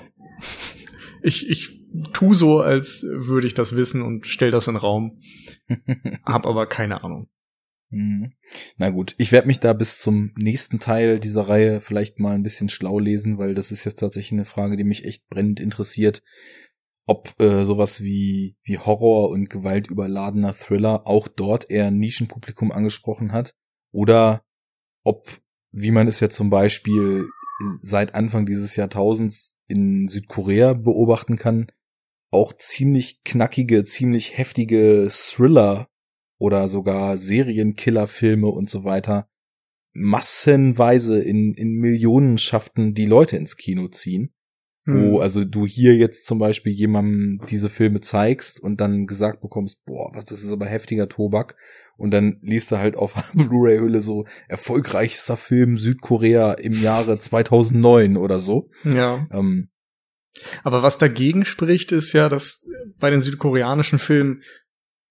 Ich, ich tu so, als würde ich das wissen und stell das in den Raum. Hab aber keine Ahnung. Mhm. Na gut, ich werde mich da bis zum nächsten Teil dieser Reihe vielleicht mal ein bisschen schlau lesen, weil das ist jetzt tatsächlich eine Frage, die mich echt brennend interessiert, ob äh, sowas wie, wie Horror und gewaltüberladener Thriller auch dort eher ein Nischenpublikum angesprochen hat oder ob, wie man es ja zum Beispiel seit Anfang dieses Jahrtausends in Südkorea beobachten kann, auch ziemlich knackige, ziemlich heftige Thriller oder sogar Serienkillerfilme und so weiter massenweise in, in Millionenschaften die Leute ins Kino ziehen. Wo, hm. also du hier jetzt zum Beispiel jemandem diese Filme zeigst und dann gesagt bekommst, boah, was, das ist aber heftiger Tobak. Und dann liest du halt auf Blu-ray-Hülle so erfolgreichster Film Südkorea im Jahre 2009 oder so. Ja. Ähm, aber was dagegen spricht, ist ja, dass bei den südkoreanischen Filmen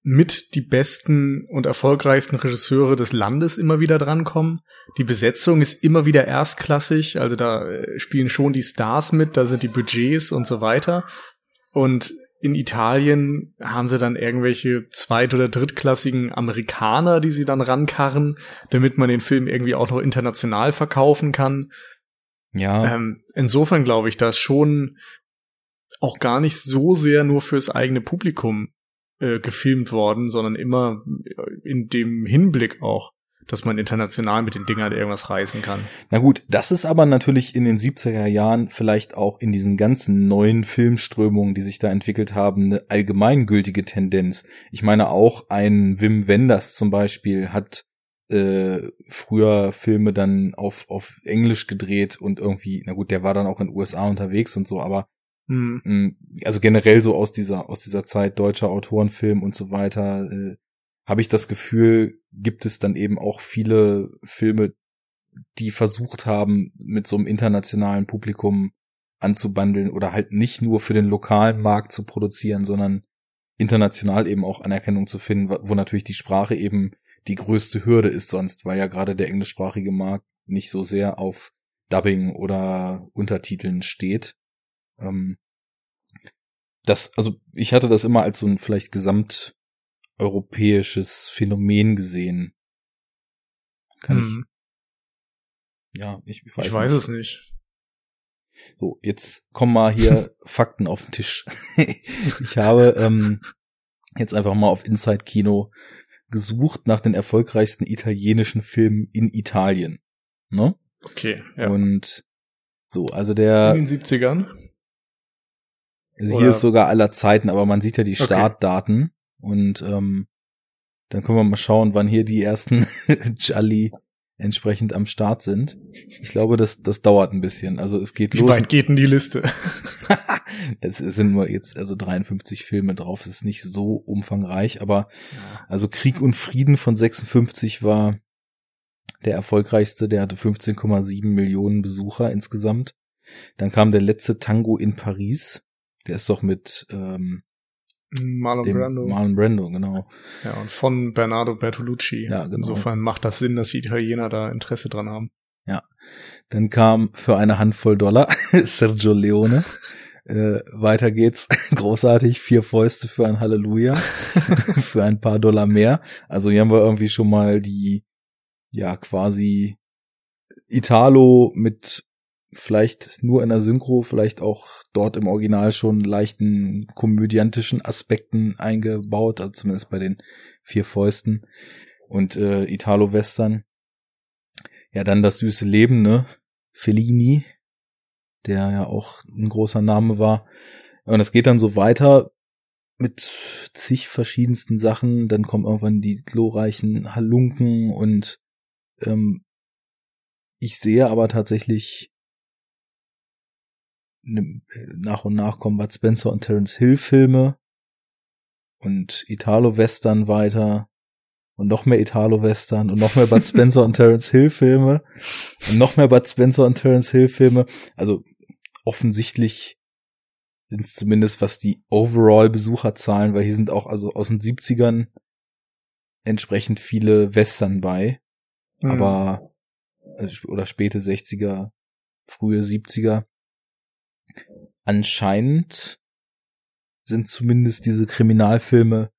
mit die besten und erfolgreichsten Regisseure des Landes immer wieder drankommen. Die Besetzung ist immer wieder erstklassig, also da äh, spielen schon die Stars mit, da sind die Budgets und so weiter. Und in Italien haben sie dann irgendwelche zweit- oder drittklassigen Amerikaner, die sie dann rankarren, damit man den Film irgendwie auch noch international verkaufen kann. Ja. Ähm, insofern glaube ich, dass schon auch gar nicht so sehr nur fürs eigene Publikum äh, gefilmt worden, sondern immer in dem Hinblick auch, dass man international mit den Dingern irgendwas reißen kann. Na gut, das ist aber natürlich in den 70er Jahren vielleicht auch in diesen ganzen neuen Filmströmungen, die sich da entwickelt haben, eine allgemeingültige Tendenz. Ich meine auch ein Wim Wenders zum Beispiel hat äh, früher Filme dann auf, auf Englisch gedreht und irgendwie, na gut, der war dann auch in den USA unterwegs und so, aber Mhm. Also generell so aus dieser, aus dieser Zeit deutscher Autorenfilm und so weiter, äh, habe ich das Gefühl, gibt es dann eben auch viele Filme, die versucht haben, mit so einem internationalen Publikum anzubandeln oder halt nicht nur für den lokalen Markt zu produzieren, sondern international eben auch Anerkennung zu finden, wo natürlich die Sprache eben die größte Hürde ist sonst, weil ja gerade der englischsprachige Markt nicht so sehr auf Dubbing oder Untertiteln steht. Ähm, das, also ich hatte das immer als so ein vielleicht Gesamt europäisches Phänomen gesehen. Kann Hm, ich, ja, ich, ich ich weiß, weiß nicht. es nicht. So, jetzt kommen mal hier Fakten auf den Tisch. ich habe ähm, jetzt einfach mal auf Inside Kino gesucht nach den erfolgreichsten italienischen Filmen in Italien. Ne? Okay, ja. Und so, also der, In den 70ern? Also oder- hier ist sogar aller Zeiten, aber man sieht ja die Okay. Startdaten und ähm, dann können wir mal schauen, wann hier die ersten Jolly entsprechend am Start sind. Ich glaube, das, das dauert ein bisschen. Also es geht Wie los. weit geht denn die Liste? es sind nur jetzt also 53 Filme drauf. Es ist nicht so umfangreich, aber also Krieg und Frieden von 56 war der erfolgreichste. Der hatte 15,7 Millionen Besucher insgesamt. Dann kam der letzte Tango in Paris. Der ist doch mit ähm, Marlon Brando. Marlon Brando, genau. ja, und von Bernardo Bertolucci. Ja, genau. Insofern macht das Sinn, dass die Italiener da Interesse dran haben. Dann kam für eine Handvoll Dollar Sergio Leone. Äh, weiter geht's. Großartig. Vier Fäuste für ein Halleluja. für ein paar Dollar mehr. Also hier haben wir irgendwie schon mal die, ja, quasi Italo mit vielleicht nur in der Synchro, vielleicht auch dort im Original schon leichten komödiantischen Aspekten eingebaut, also zumindest bei den vier Fäusten und äh, Italo-Western. Ja, dann das süße Leben, ne? Fellini, der ja auch ein großer Name war. Und es geht dann so weiter mit zig verschiedensten Sachen. Dann kommen irgendwann die glorreichen Halunken und ähm, ich sehe aber tatsächlich nach und nach kommen Bud Spencer und Terence Hill Filme und Italo-Western weiter und noch mehr Italo-Western und noch mehr Bud Spencer und Terence Hill Filme und noch mehr Bud Spencer und Terence Hill Filme. Also offensichtlich sind es zumindest was die overall Besucherzahlen, weil hier sind auch also aus den 70ern entsprechend viele Western bei, Mhm. aber also, oder späte 60er, frühe 70er. Anscheinend sind zumindest diese Kriminalfilme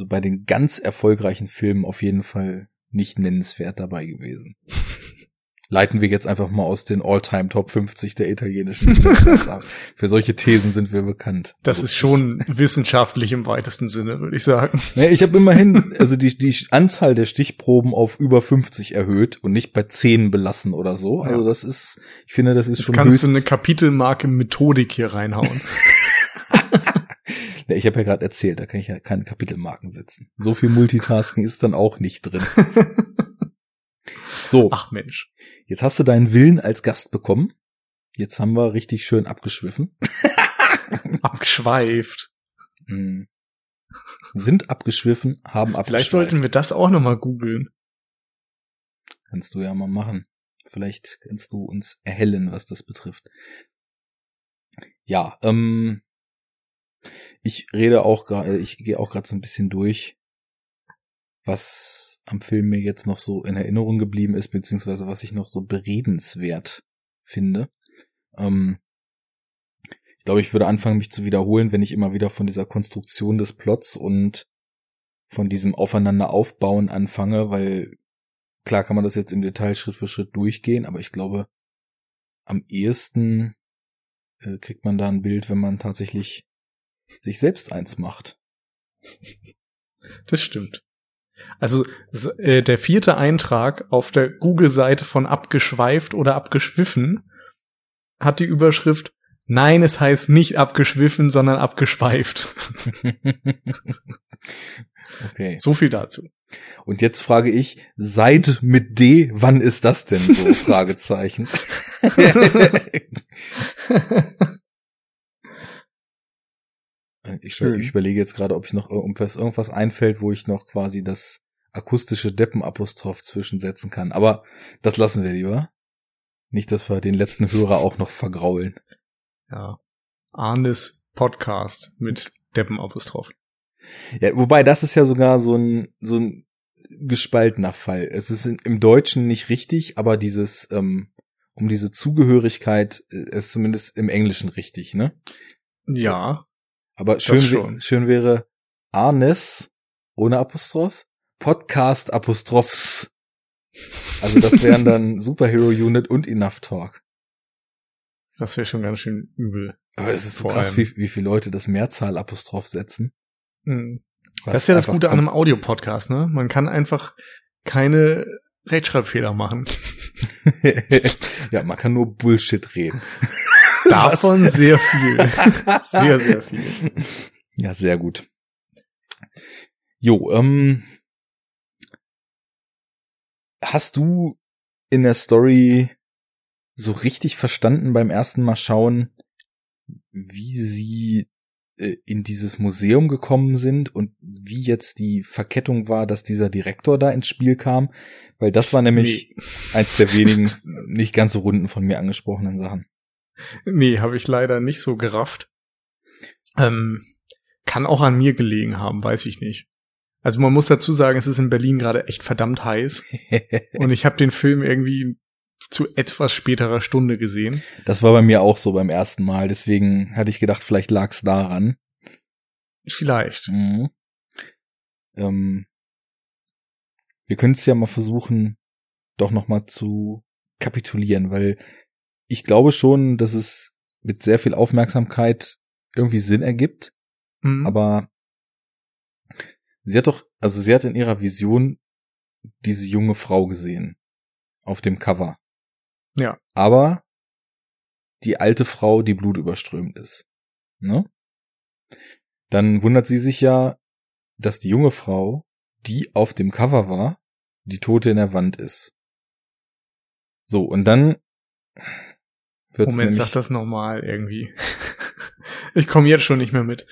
also bei den ganz erfolgreichen Filmen auf jeden Fall nicht nennenswert dabei gewesen. Leiten wir jetzt einfach mal aus den All-Time Top 50 der italienischen ab. Für solche Thesen sind wir bekannt. das ist schon wissenschaftlich im weitesten Sinne, würde ich sagen. Nee, ich habe immerhin also die, die Anzahl der Stichproben auf über 50 erhöht und nicht bei 10 belassen oder so. Also das ist, ich finde, das ist Jetzt schon kannst höchst, du eine Kapitelmarke Methodik hier reinhauen. Ich habe ja gerade erzählt, da kann ich ja keine Kapitelmarken setzen. So viel Multitasking ist dann auch nicht drin. So, Ach Mensch. jetzt hast du deinen Willen als Gast bekommen. Jetzt haben wir richtig schön abgeschwiffen. Abgeschweift. Hm. Sind abgeschwiffen, haben abgeschweift. Vielleicht sollten wir das auch nochmal googeln. Kannst du ja mal machen. Vielleicht kannst du uns erhellen, was das betrifft. Ja, ähm, ich rede auch gerade, ich gehe auch gerade so ein bisschen durch, was am Film mir jetzt noch so in Erinnerung geblieben ist, beziehungsweise was ich noch so beredenswert finde. Ähm, ich glaube, ich würde anfangen, mich zu wiederholen, wenn ich immer wieder von dieser Konstruktion des Plots und von diesem Aufeinander aufbauen anfange, weil klar kann man das jetzt im Detail Schritt für Schritt durchgehen, aber ich glaube, am ehesten äh, kriegt man da ein Bild, wenn man tatsächlich sich selbst eins macht. Das stimmt. Also äh, der vierte Eintrag auf der Google-Seite von abgeschweift oder abgeschwiffen hat die Überschrift Nein, es heißt nicht abgeschwiffen, sondern abgeschweift. okay. so viel dazu. Und jetzt frage ich, seit mit D, wann ist das denn so? Fragezeichen. ich, Schön. ich überlege jetzt gerade, ob ich noch irgendwas, irgendwas einfällt, wo ich noch quasi das akustische Deppenapostroph zwischensetzen kann. Aber das lassen wir lieber. Nicht, dass wir den letzten Hörer auch noch vergraulen. ja. Arnes Podcast mit Deppenapostroph. Ja, wobei das ist ja sogar so ein so ein gespaltener Fall. Es ist im Deutschen nicht richtig, aber dieses ähm, um diese Zugehörigkeit äh, ist zumindest im Englischen richtig, ne? Ja, Aber schön, schön wäre Arnes ohne Apostroph, Podcast Apostrophs. Also das wären dann Superhero Unit und Enough Talk. Das wäre schon ganz schön übel. Aber es ist so krass, wie, wie viele Leute das Mehrzahl Apostroph setzen. Mhm. Das ist ja das Gute an einem Audiopodcast, ne? Man kann einfach keine Rechtschreibfehler machen. ja, man kann nur Bullshit reden. Davon Was? sehr viel. sehr, sehr viel. Ja, sehr gut. Jo, ähm, hast du in der Story so richtig verstanden beim ersten Mal schauen, wie sie äh, in dieses Museum gekommen sind und wie jetzt die Verkettung war, dass dieser Direktor da ins Spiel kam, weil das war nämlich nee. eins der wenigen nicht ganz so runden von mir angesprochenen Sachen. Nee, habe ich leider nicht so gerafft. Ähm, kann auch an mir gelegen haben, weiß ich nicht. Also man muss dazu sagen, es ist in Berlin gerade echt verdammt heiß. und ich habe den Film irgendwie zu etwas späterer Stunde gesehen. Das war bei mir auch so beim ersten Mal, deswegen hatte ich gedacht, vielleicht lag es daran. Vielleicht. Mhm. Ähm, wir können es ja mal versuchen, doch noch mal zu kapitulieren, weil ich glaube schon, dass es mit sehr viel Aufmerksamkeit irgendwie Sinn ergibt, mhm. aber sie hat doch, also sie hat in ihrer Vision diese junge Frau gesehen auf dem Cover. Ja. Aber die alte Frau, die blutüberströmt ist. Ne? Dann wundert sie sich ja, dass die junge Frau, die auf dem Cover war, die Tote in der Wand ist. So, und dann wird's Moment, sag das nochmal irgendwie. ich komme jetzt schon nicht mehr mit.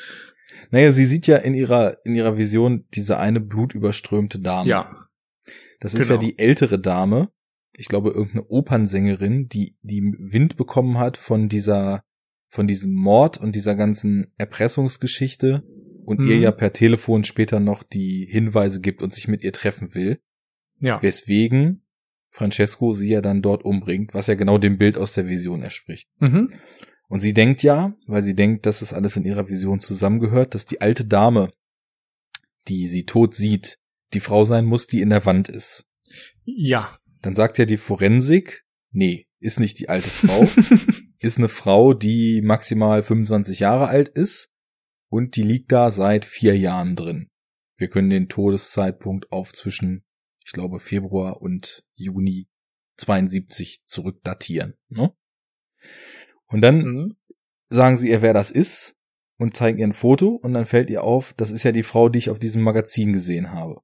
Naja, sie sieht ja in ihrer, in ihrer Vision diese eine blutüberströmte Dame. Ja. Das ist genau. ja die ältere Dame, ich glaube, irgendeine Opernsängerin, die, die Wind bekommen hat von dieser, von diesem Mord und dieser ganzen Erpressungsgeschichte und mhm. ihr ja per Telefon später noch die Hinweise gibt und sich mit ihr treffen will. Ja. Weswegen Francesco sie ja dann dort umbringt, was ja genau dem Bild aus der Vision entspricht. Mhm. Und sie denkt ja, weil sie denkt, dass es alles in ihrer Vision zusammengehört, dass die alte Dame, die sie tot sieht, die Frau sein muss, die in der Wand ist. Ja. Dann sagt ja die Forensik, nee, ist nicht die alte Frau, ist eine Frau, die maximal 25 Jahre alt ist und die liegt da seit vier Jahren drin. Wir können den Todeszeitpunkt auf zwischen, ich glaube, Februar und Juni 72 zurückdatieren. Ne? Und dann mhm. sagen sie ihr, wer das ist und zeigen ihr ein Foto und dann fällt ihr auf, das ist ja die Frau, die ich auf diesem Magazin gesehen habe.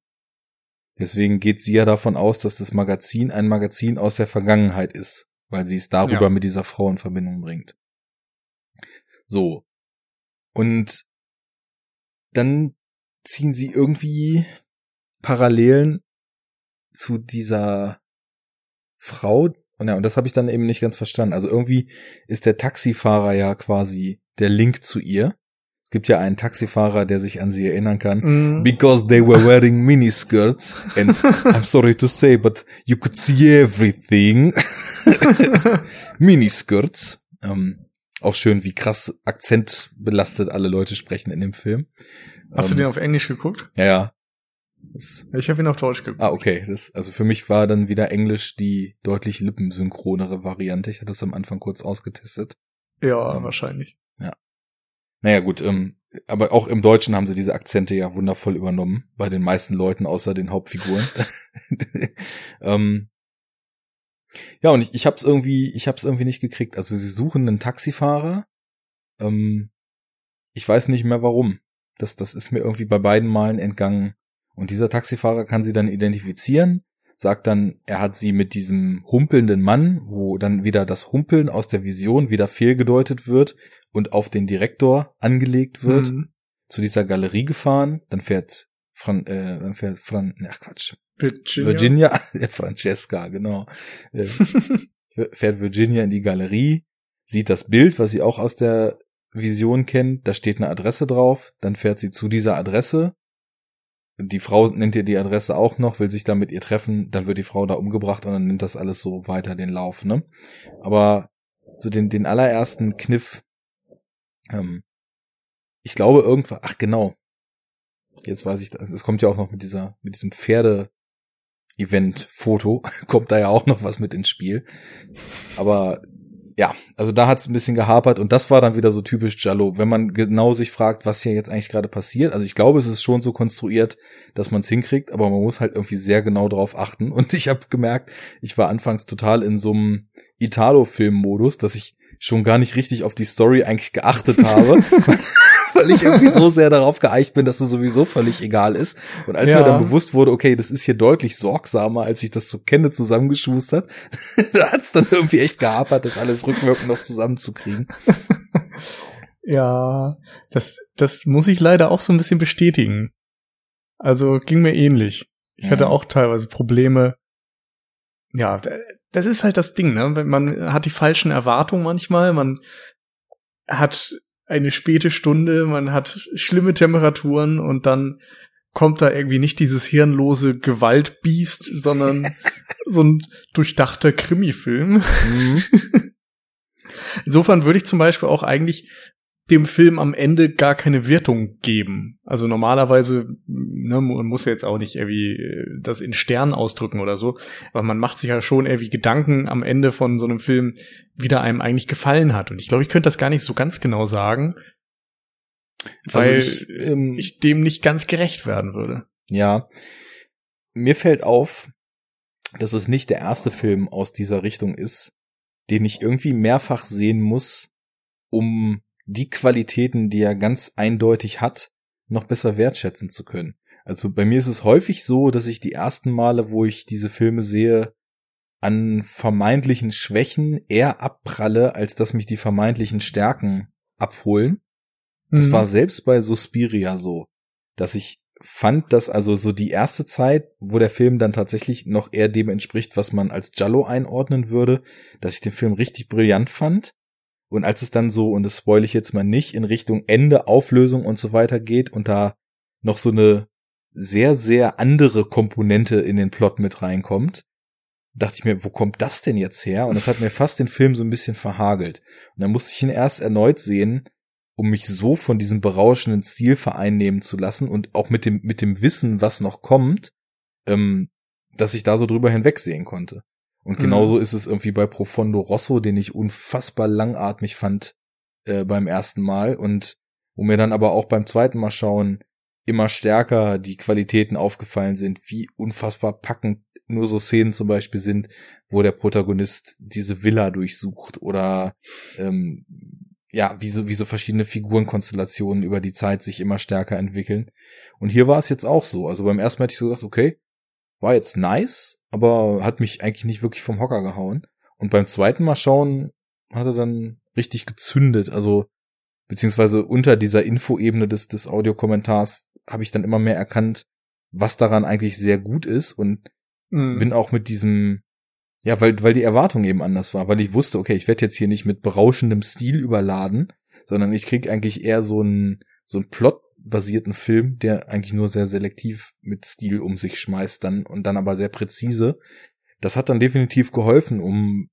Deswegen geht sie ja davon aus, dass das Magazin ein Magazin aus der Vergangenheit ist, weil sie es darüber ja. mit dieser Frau in Verbindung bringt. So. Und dann ziehen sie irgendwie Parallelen zu dieser Frau. Und ja, und das habe ich dann eben nicht ganz verstanden. Also irgendwie ist der Taxifahrer ja quasi der Link zu ihr gibt ja einen Taxifahrer, der sich an sie erinnern kann. Mm. Because they were wearing miniskirts and I'm sorry to say, but you could see everything. miniskirts. Ähm, auch schön, wie krass akzentbelastet alle Leute sprechen in dem Film. Hast ähm, du den auf Englisch geguckt? Ja, ja. Das, ich habe ihn auf Deutsch geguckt. Ah, okay. Das, also für mich war dann wieder Englisch die deutlich lippensynchronere Variante. Ich hatte das am Anfang kurz ausgetestet. Ja, ähm, wahrscheinlich. Ja. Naja, gut, ähm, aber auch im Deutschen haben sie diese Akzente ja wundervoll übernommen, bei den meisten Leuten außer den Hauptfiguren. ähm, ja, und ich, ich hab's irgendwie, ich hab's irgendwie nicht gekriegt. Also sie suchen einen Taxifahrer. Ähm, ich weiß nicht mehr warum. Das, das ist mir irgendwie bei beiden Malen entgangen. Und dieser Taxifahrer kann sie dann identifizieren sagt dann, er hat sie mit diesem humpelnden Mann, wo dann wieder das Humpeln aus der Vision wieder fehlgedeutet wird und auf den Direktor angelegt wird, mhm. zu dieser Galerie gefahren. Dann fährt Fran, äh, dann fährt Fran, ach Quatsch. Virginia. Virginia, Francesca, genau. Äh, fährt Virginia in die Galerie, sieht das Bild, was sie auch aus der Vision kennt, da steht eine Adresse drauf, dann fährt sie zu dieser Adresse, die Frau nennt ihr die Adresse auch noch, will sich da mit ihr treffen, dann wird die Frau da umgebracht und dann nimmt das alles so weiter den Lauf, ne? Aber so den, den allerersten Kniff, ähm, ich glaube irgendwann, ach genau, Jetzt weiß ich, es kommt ja auch noch mit dieser, mit diesem Pferde Event-Foto, kommt da ja auch noch was mit ins Spiel. Aber ja, also da hat es ein bisschen gehapert und das war dann wieder so typisch Jallo, wenn man genau sich fragt, was hier jetzt eigentlich gerade passiert. Also ich glaube, es ist schon so konstruiert, dass man es hinkriegt, aber man muss halt irgendwie sehr genau drauf achten. Und ich habe gemerkt, ich war anfangs total in so einem Italo-Film-Modus, dass ich schon gar nicht richtig auf die Story eigentlich geachtet habe. weil ich irgendwie so sehr darauf geeicht bin, dass es sowieso völlig egal ist. Und als ja. mir dann bewusst wurde, okay, das ist hier deutlich sorgsamer, als ich das so kenne, zusammengeschustert, da hat es dann irgendwie echt gehapert, das alles rückwirkend noch zusammenzukriegen. Ja, das, das muss ich leider auch so ein bisschen bestätigen. Also ging mir ähnlich. Ich hatte auch teilweise Probleme. Ja, das ist halt das Ding, ne? Man hat die falschen Erwartungen manchmal, man hat eine späte Stunde, man hat schlimme Temperaturen und dann kommt da irgendwie nicht dieses hirnlose Gewaltbiest, sondern so ein durchdachter Krimi-Film. Mhm. Insofern würde ich zum Beispiel auch eigentlich dem Film am Ende gar keine Wertung geben. Also normalerweise, ne, man muss ja jetzt auch nicht irgendwie äh, das in Sternen ausdrücken oder so, aber man macht sich ja schon irgendwie Gedanken am Ende von so einem Film, wie der einem eigentlich gefallen hat. Und ich glaube, ich könnte das gar nicht so ganz genau sagen, also weil also ich, ähm, ich dem nicht ganz gerecht werden würde. Ja, mir fällt auf, dass es nicht der erste Film aus dieser Richtung ist, den ich irgendwie mehrfach sehen muss, um die Qualitäten, die er ganz eindeutig hat, noch besser wertschätzen zu können. Also bei mir ist es häufig so, dass ich die ersten Male, wo ich diese Filme sehe, an vermeintlichen Schwächen eher abpralle, als dass mich die vermeintlichen Stärken abholen. Das mhm. war selbst bei Suspiria so, dass ich fand, dass also so die erste Zeit, wo der Film dann tatsächlich noch eher dem entspricht, was man als Jallo einordnen würde, dass ich den Film richtig brillant fand. Und als es dann so, und das spoil ich jetzt mal nicht, in Richtung Ende, Auflösung und so weiter geht und da noch so eine sehr, sehr andere Komponente in den Plot mit reinkommt, dachte ich mir, wo kommt das denn jetzt her? Und das hat mir fast den Film so ein bisschen verhagelt. Und dann musste ich ihn erst erneut sehen, um mich so von diesem berauschenden Stil vereinnehmen zu lassen und auch mit dem, mit dem Wissen, was noch kommt, ähm, dass ich da so drüber hinwegsehen konnte. Und genauso mhm. ist es irgendwie bei Profondo Rosso, den ich unfassbar langatmig fand äh, beim ersten Mal und wo mir dann aber auch beim zweiten Mal schauen immer stärker die Qualitäten aufgefallen sind, wie unfassbar packend nur so Szenen zum Beispiel sind, wo der Protagonist diese Villa durchsucht oder ähm, ja, wie so, wie so verschiedene Figurenkonstellationen über die Zeit sich immer stärker entwickeln. Und hier war es jetzt auch so. Also beim ersten Mal hätte ich so gesagt, okay, war jetzt nice, aber hat mich eigentlich nicht wirklich vom Hocker gehauen. Und beim zweiten Mal schauen hat er dann richtig gezündet. Also, beziehungsweise unter dieser Infoebene des, des Audiokommentars habe ich dann immer mehr erkannt, was daran eigentlich sehr gut ist und mhm. bin auch mit diesem, ja, weil, weil die Erwartung eben anders war, weil ich wusste, okay, ich werde jetzt hier nicht mit berauschendem Stil überladen, sondern ich krieg eigentlich eher so ein, so ein Plot basierten Film, der eigentlich nur sehr selektiv mit Stil um sich schmeißt dann und dann aber sehr präzise. Das hat dann definitiv geholfen, um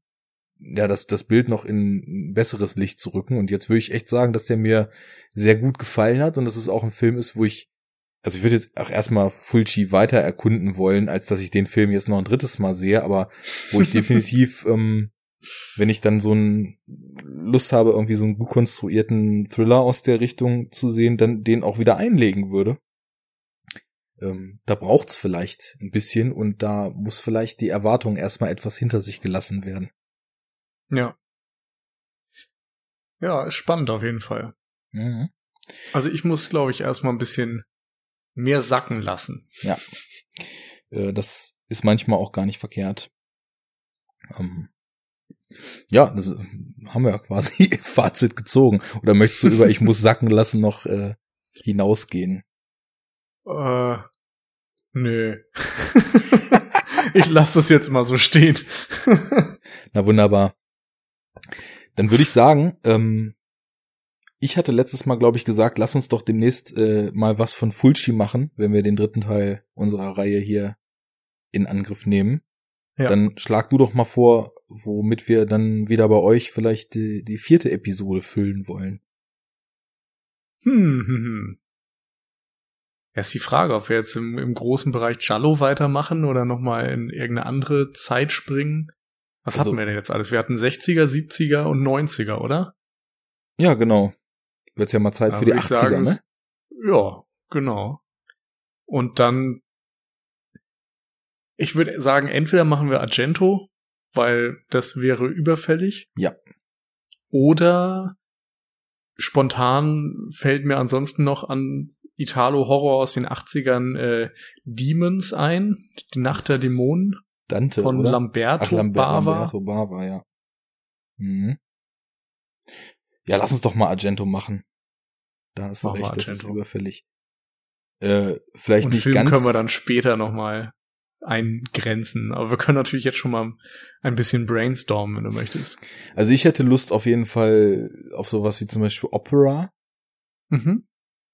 ja das das Bild noch in besseres Licht zu rücken und jetzt würde ich echt sagen, dass der mir sehr gut gefallen hat und dass es auch ein Film ist, wo ich also ich würde jetzt auch erstmal Fulci weiter erkunden wollen, als dass ich den Film jetzt noch ein drittes Mal sehe, aber wo ich definitiv ähm, wenn ich dann so ein Lust habe, irgendwie so einen gut konstruierten Thriller aus der Richtung zu sehen, dann den auch wieder einlegen würde. Ähm, da braucht's vielleicht ein bisschen und da muss vielleicht die Erwartung erstmal etwas hinter sich gelassen werden. Ja. Ja, ist spannend auf jeden Fall. Mhm. Also ich muss, glaube ich, erstmal ein bisschen mehr sacken lassen. Ja. Äh, das ist manchmal auch gar nicht verkehrt. Ähm, ja, das haben wir ja quasi Fazit gezogen. Oder möchtest du über Ich muss sacken lassen noch äh, hinausgehen? Äh, nö. ich lasse das jetzt mal so stehen. Na wunderbar. Dann würde ich sagen, ähm, ich hatte letztes Mal, glaube ich, gesagt, lass uns doch demnächst äh, mal was von Fulci machen, wenn wir den dritten Teil unserer Reihe hier in Angriff nehmen. Ja. Dann schlag du doch mal vor, womit wir dann wieder bei euch vielleicht die, die vierte Episode füllen wollen. Hm, hm, hm. ist die Frage, ob wir jetzt im, im großen Bereich Jallo weitermachen oder nochmal in irgendeine andere Zeit springen. Was Also- hatten wir denn jetzt alles? Wir hatten 60er, 70er und 90er, oder? Ja, genau. Wird's ja mal Zeit Da für die würd ich 80er, sagen, ne? Ja, genau. Und dann, ich würde sagen, entweder machen wir Argento, weil das wäre überfällig. Ja. Oder spontan fällt mir ansonsten noch an Italo-Horror aus den 80ern äh, Demons ein, die Nacht der Dämonen Dante, von oder? Lamberto Ach, Lambert, Bava. Lamberto Bava, ja. Mhm. Ja, lass uns doch mal Argento machen. Da Machen wir recht, das ist überfällig. Äh, vielleicht Und nicht Film ganz. können wir dann später nochmal eingrenzen. Aber wir können natürlich jetzt schon mal ein bisschen brainstormen, wenn du möchtest. Also ich hätte Lust auf jeden Fall auf sowas wie zum Beispiel Opera, Mhm.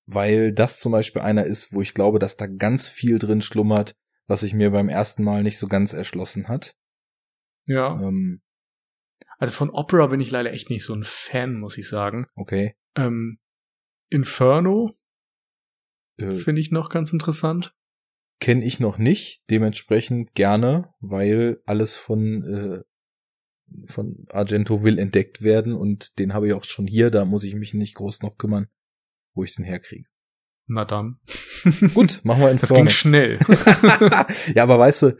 weil das zum Beispiel einer ist, wo ich glaube, dass da ganz viel drin schlummert, was sich mir beim ersten Mal nicht so ganz erschlossen hat. Ja. Ähm, Also von Opera bin ich leider echt nicht so ein Fan, muss ich sagen. okay. Ähm, Inferno Äh, finde ich noch ganz interessant. Kenne ich noch nicht, dementsprechend gerne, weil alles von äh, von Argento will entdeckt werden und den habe ich auch schon hier, da muss ich mich nicht groß noch kümmern, wo ich den herkriege. Na dann. Gut, machen wir Das Inferno. ging schnell. ja, aber weißt du,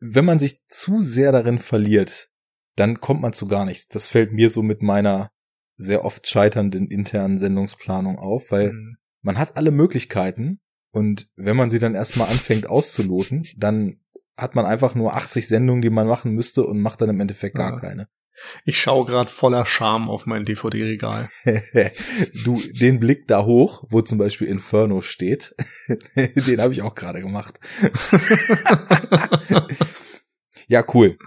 wenn man sich zu sehr darin verliert, dann kommt man zu gar nichts. Das fällt mir so mit meiner sehr oft scheiternden internen Sendungsplanung auf, weil Mhm. man hat alle Möglichkeiten und wenn man sie dann erstmal anfängt auszuloten, dann hat man einfach nur 80 Sendungen, die man machen müsste und macht dann im Endeffekt gar Ja. keine. Ich schaue gerade voller Scham auf mein DVD-Regal. du, den Blick da hoch, wo zum Beispiel Inferno steht, den habe ich auch gerade gemacht. Ja, cool.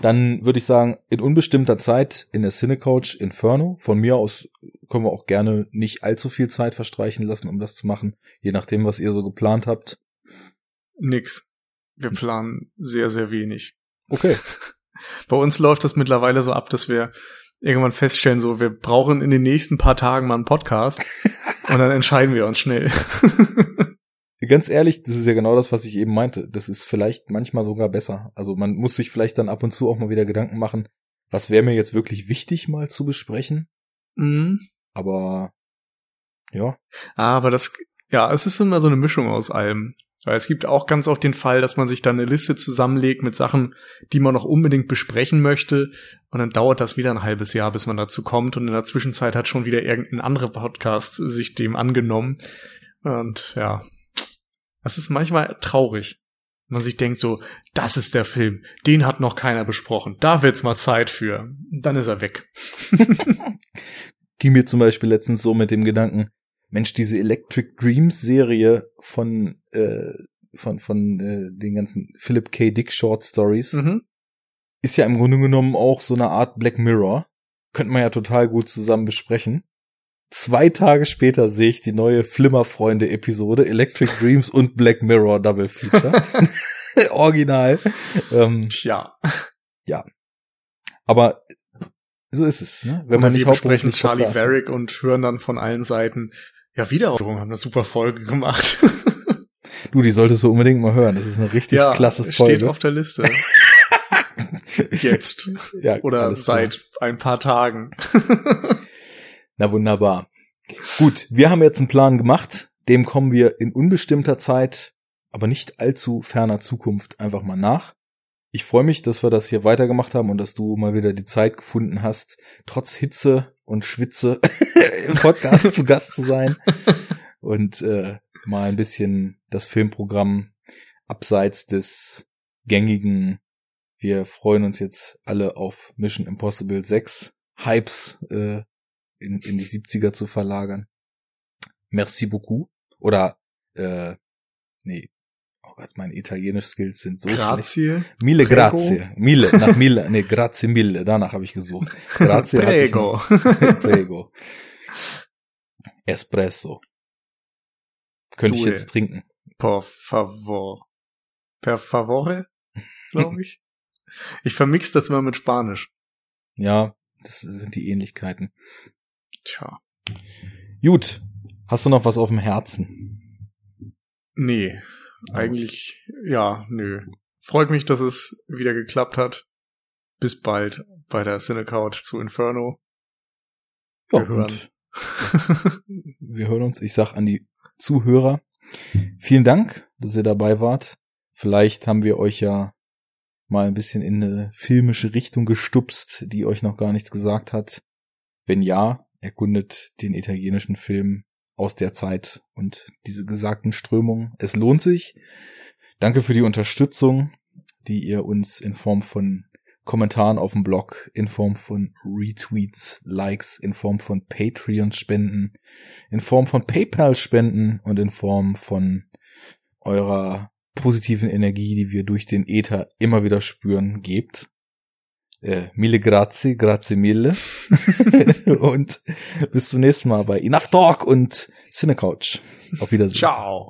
Dann würde ich sagen, in unbestimmter Zeit in der Cinecoach Inferno. Von mir aus können wir auch gerne nicht allzu viel Zeit verstreichen lassen, um das zu machen, je nachdem, was ihr so geplant habt. Nix. Wir planen sehr, sehr wenig. Okay. Bei uns läuft das mittlerweile so ab, dass wir irgendwann feststellen, so, wir brauchen in den nächsten paar Tagen mal einen Podcast. und dann entscheiden wir uns schnell. Ganz ehrlich, das ist ja genau das, was ich eben meinte. Das ist vielleicht manchmal sogar besser. Also man muss sich vielleicht dann ab und zu auch mal wieder Gedanken machen, was wäre mir jetzt wirklich wichtig mal zu besprechen. mhm. Aber ja, Aber das, ja, es ist immer so eine Mischung aus allem. Weil es gibt auch ganz oft den Fall, dass man sich dann eine Liste zusammenlegt mit Sachen, die man noch unbedingt besprechen möchte. Und dann dauert das wieder ein halbes Jahr, bis man dazu kommt. Und in der Zwischenzeit hat schon wieder irgendein anderer Podcast sich dem angenommen. Und ja, das ist manchmal traurig. Man sich denkt so, das ist der Film, den hat noch keiner besprochen. Da wird's mal Zeit für. Dann ist er weg. ging mir zum Beispiel letztens so mit dem Gedanken, Mensch, diese Electric Dreams Serie von äh, von von äh, den ganzen Philip K. Dick Short Stories Mhm. ist ja im Grunde genommen auch so eine Art Black Mirror. Könnte man ja total gut zusammen besprechen. Zwei Tage später sehe ich die neue Flimmerfreunde Episode Electric Dreams und Black Mirror Double Feature. Original. Ähm, Tja. aber so ist es, ne? Wenn Oder man nicht wir besprechen Charlie Podcast- Varick und hören dann von allen Seiten, ja, Wiederaufführung haben eine super Folge gemacht. Du, die solltest du unbedingt mal hören. Das ist eine richtig ja, klasse Folge. steht auf der Liste. Jetzt. ja, Oder alles klar. seit ein paar Tagen. Na wunderbar. Gut, wir haben jetzt einen Plan gemacht. Dem kommen wir in unbestimmter Zeit, aber nicht allzu ferner Zukunft einfach mal nach. Ich freue mich, dass wir das hier weitergemacht haben und dass du mal wieder die Zeit gefunden hast, trotz Hitze und Schwitze im Podcast zu Gast zu sein und äh, mal ein bisschen das Filmprogramm abseits des gängigen. Wir freuen uns jetzt alle auf Mission Impossible 6 Hypes äh, in, in die 70er zu verlagern. Merci beaucoup. Oder, äh, nee, oh Gott, meine italienisch Skills sind so schlecht. Grazie. Mille Prego. grazie. Mille, nach Mille, nee, grazie mille, danach habe ich gesucht. Grazie Prego. Prego. Espresso. Könnte ich jetzt trinken. Por favor. Per favore, glaube ich. Ich vermix das immer mit Spanisch. Ja, das sind die Ähnlichkeiten. Tja. Gut. Hast du noch was auf dem Herzen? Nee, eigentlich, ja, nö. Freut mich, dass es wieder geklappt hat. Bis bald bei der Cinecouch zu Inferno. Wir ja, hören. wir hören uns. Ich sag an die Zuhörer. Vielen Dank, dass ihr dabei wart. Vielleicht haben wir euch ja mal ein bisschen in eine filmische Richtung gestupst, die euch noch gar nichts gesagt hat. Wenn ja, erkundet den italienischen Film aus der Zeit und diese gesagten Strömungen. Es lohnt sich. Danke für die Unterstützung, die ihr uns in Form von Kommentaren auf dem Blog, in Form von Retweets, Likes, in Form von Patreon-Spenden, in Form von PayPal-Spenden und in Form von eurer positiven Energie, die wir durch den Ether immer wieder spüren, gebt. Äh, mille grazie, grazie mille. und bis zum nächsten Mal bei Enough Talk und Cinecouch. Auf Wiedersehen. Ciao.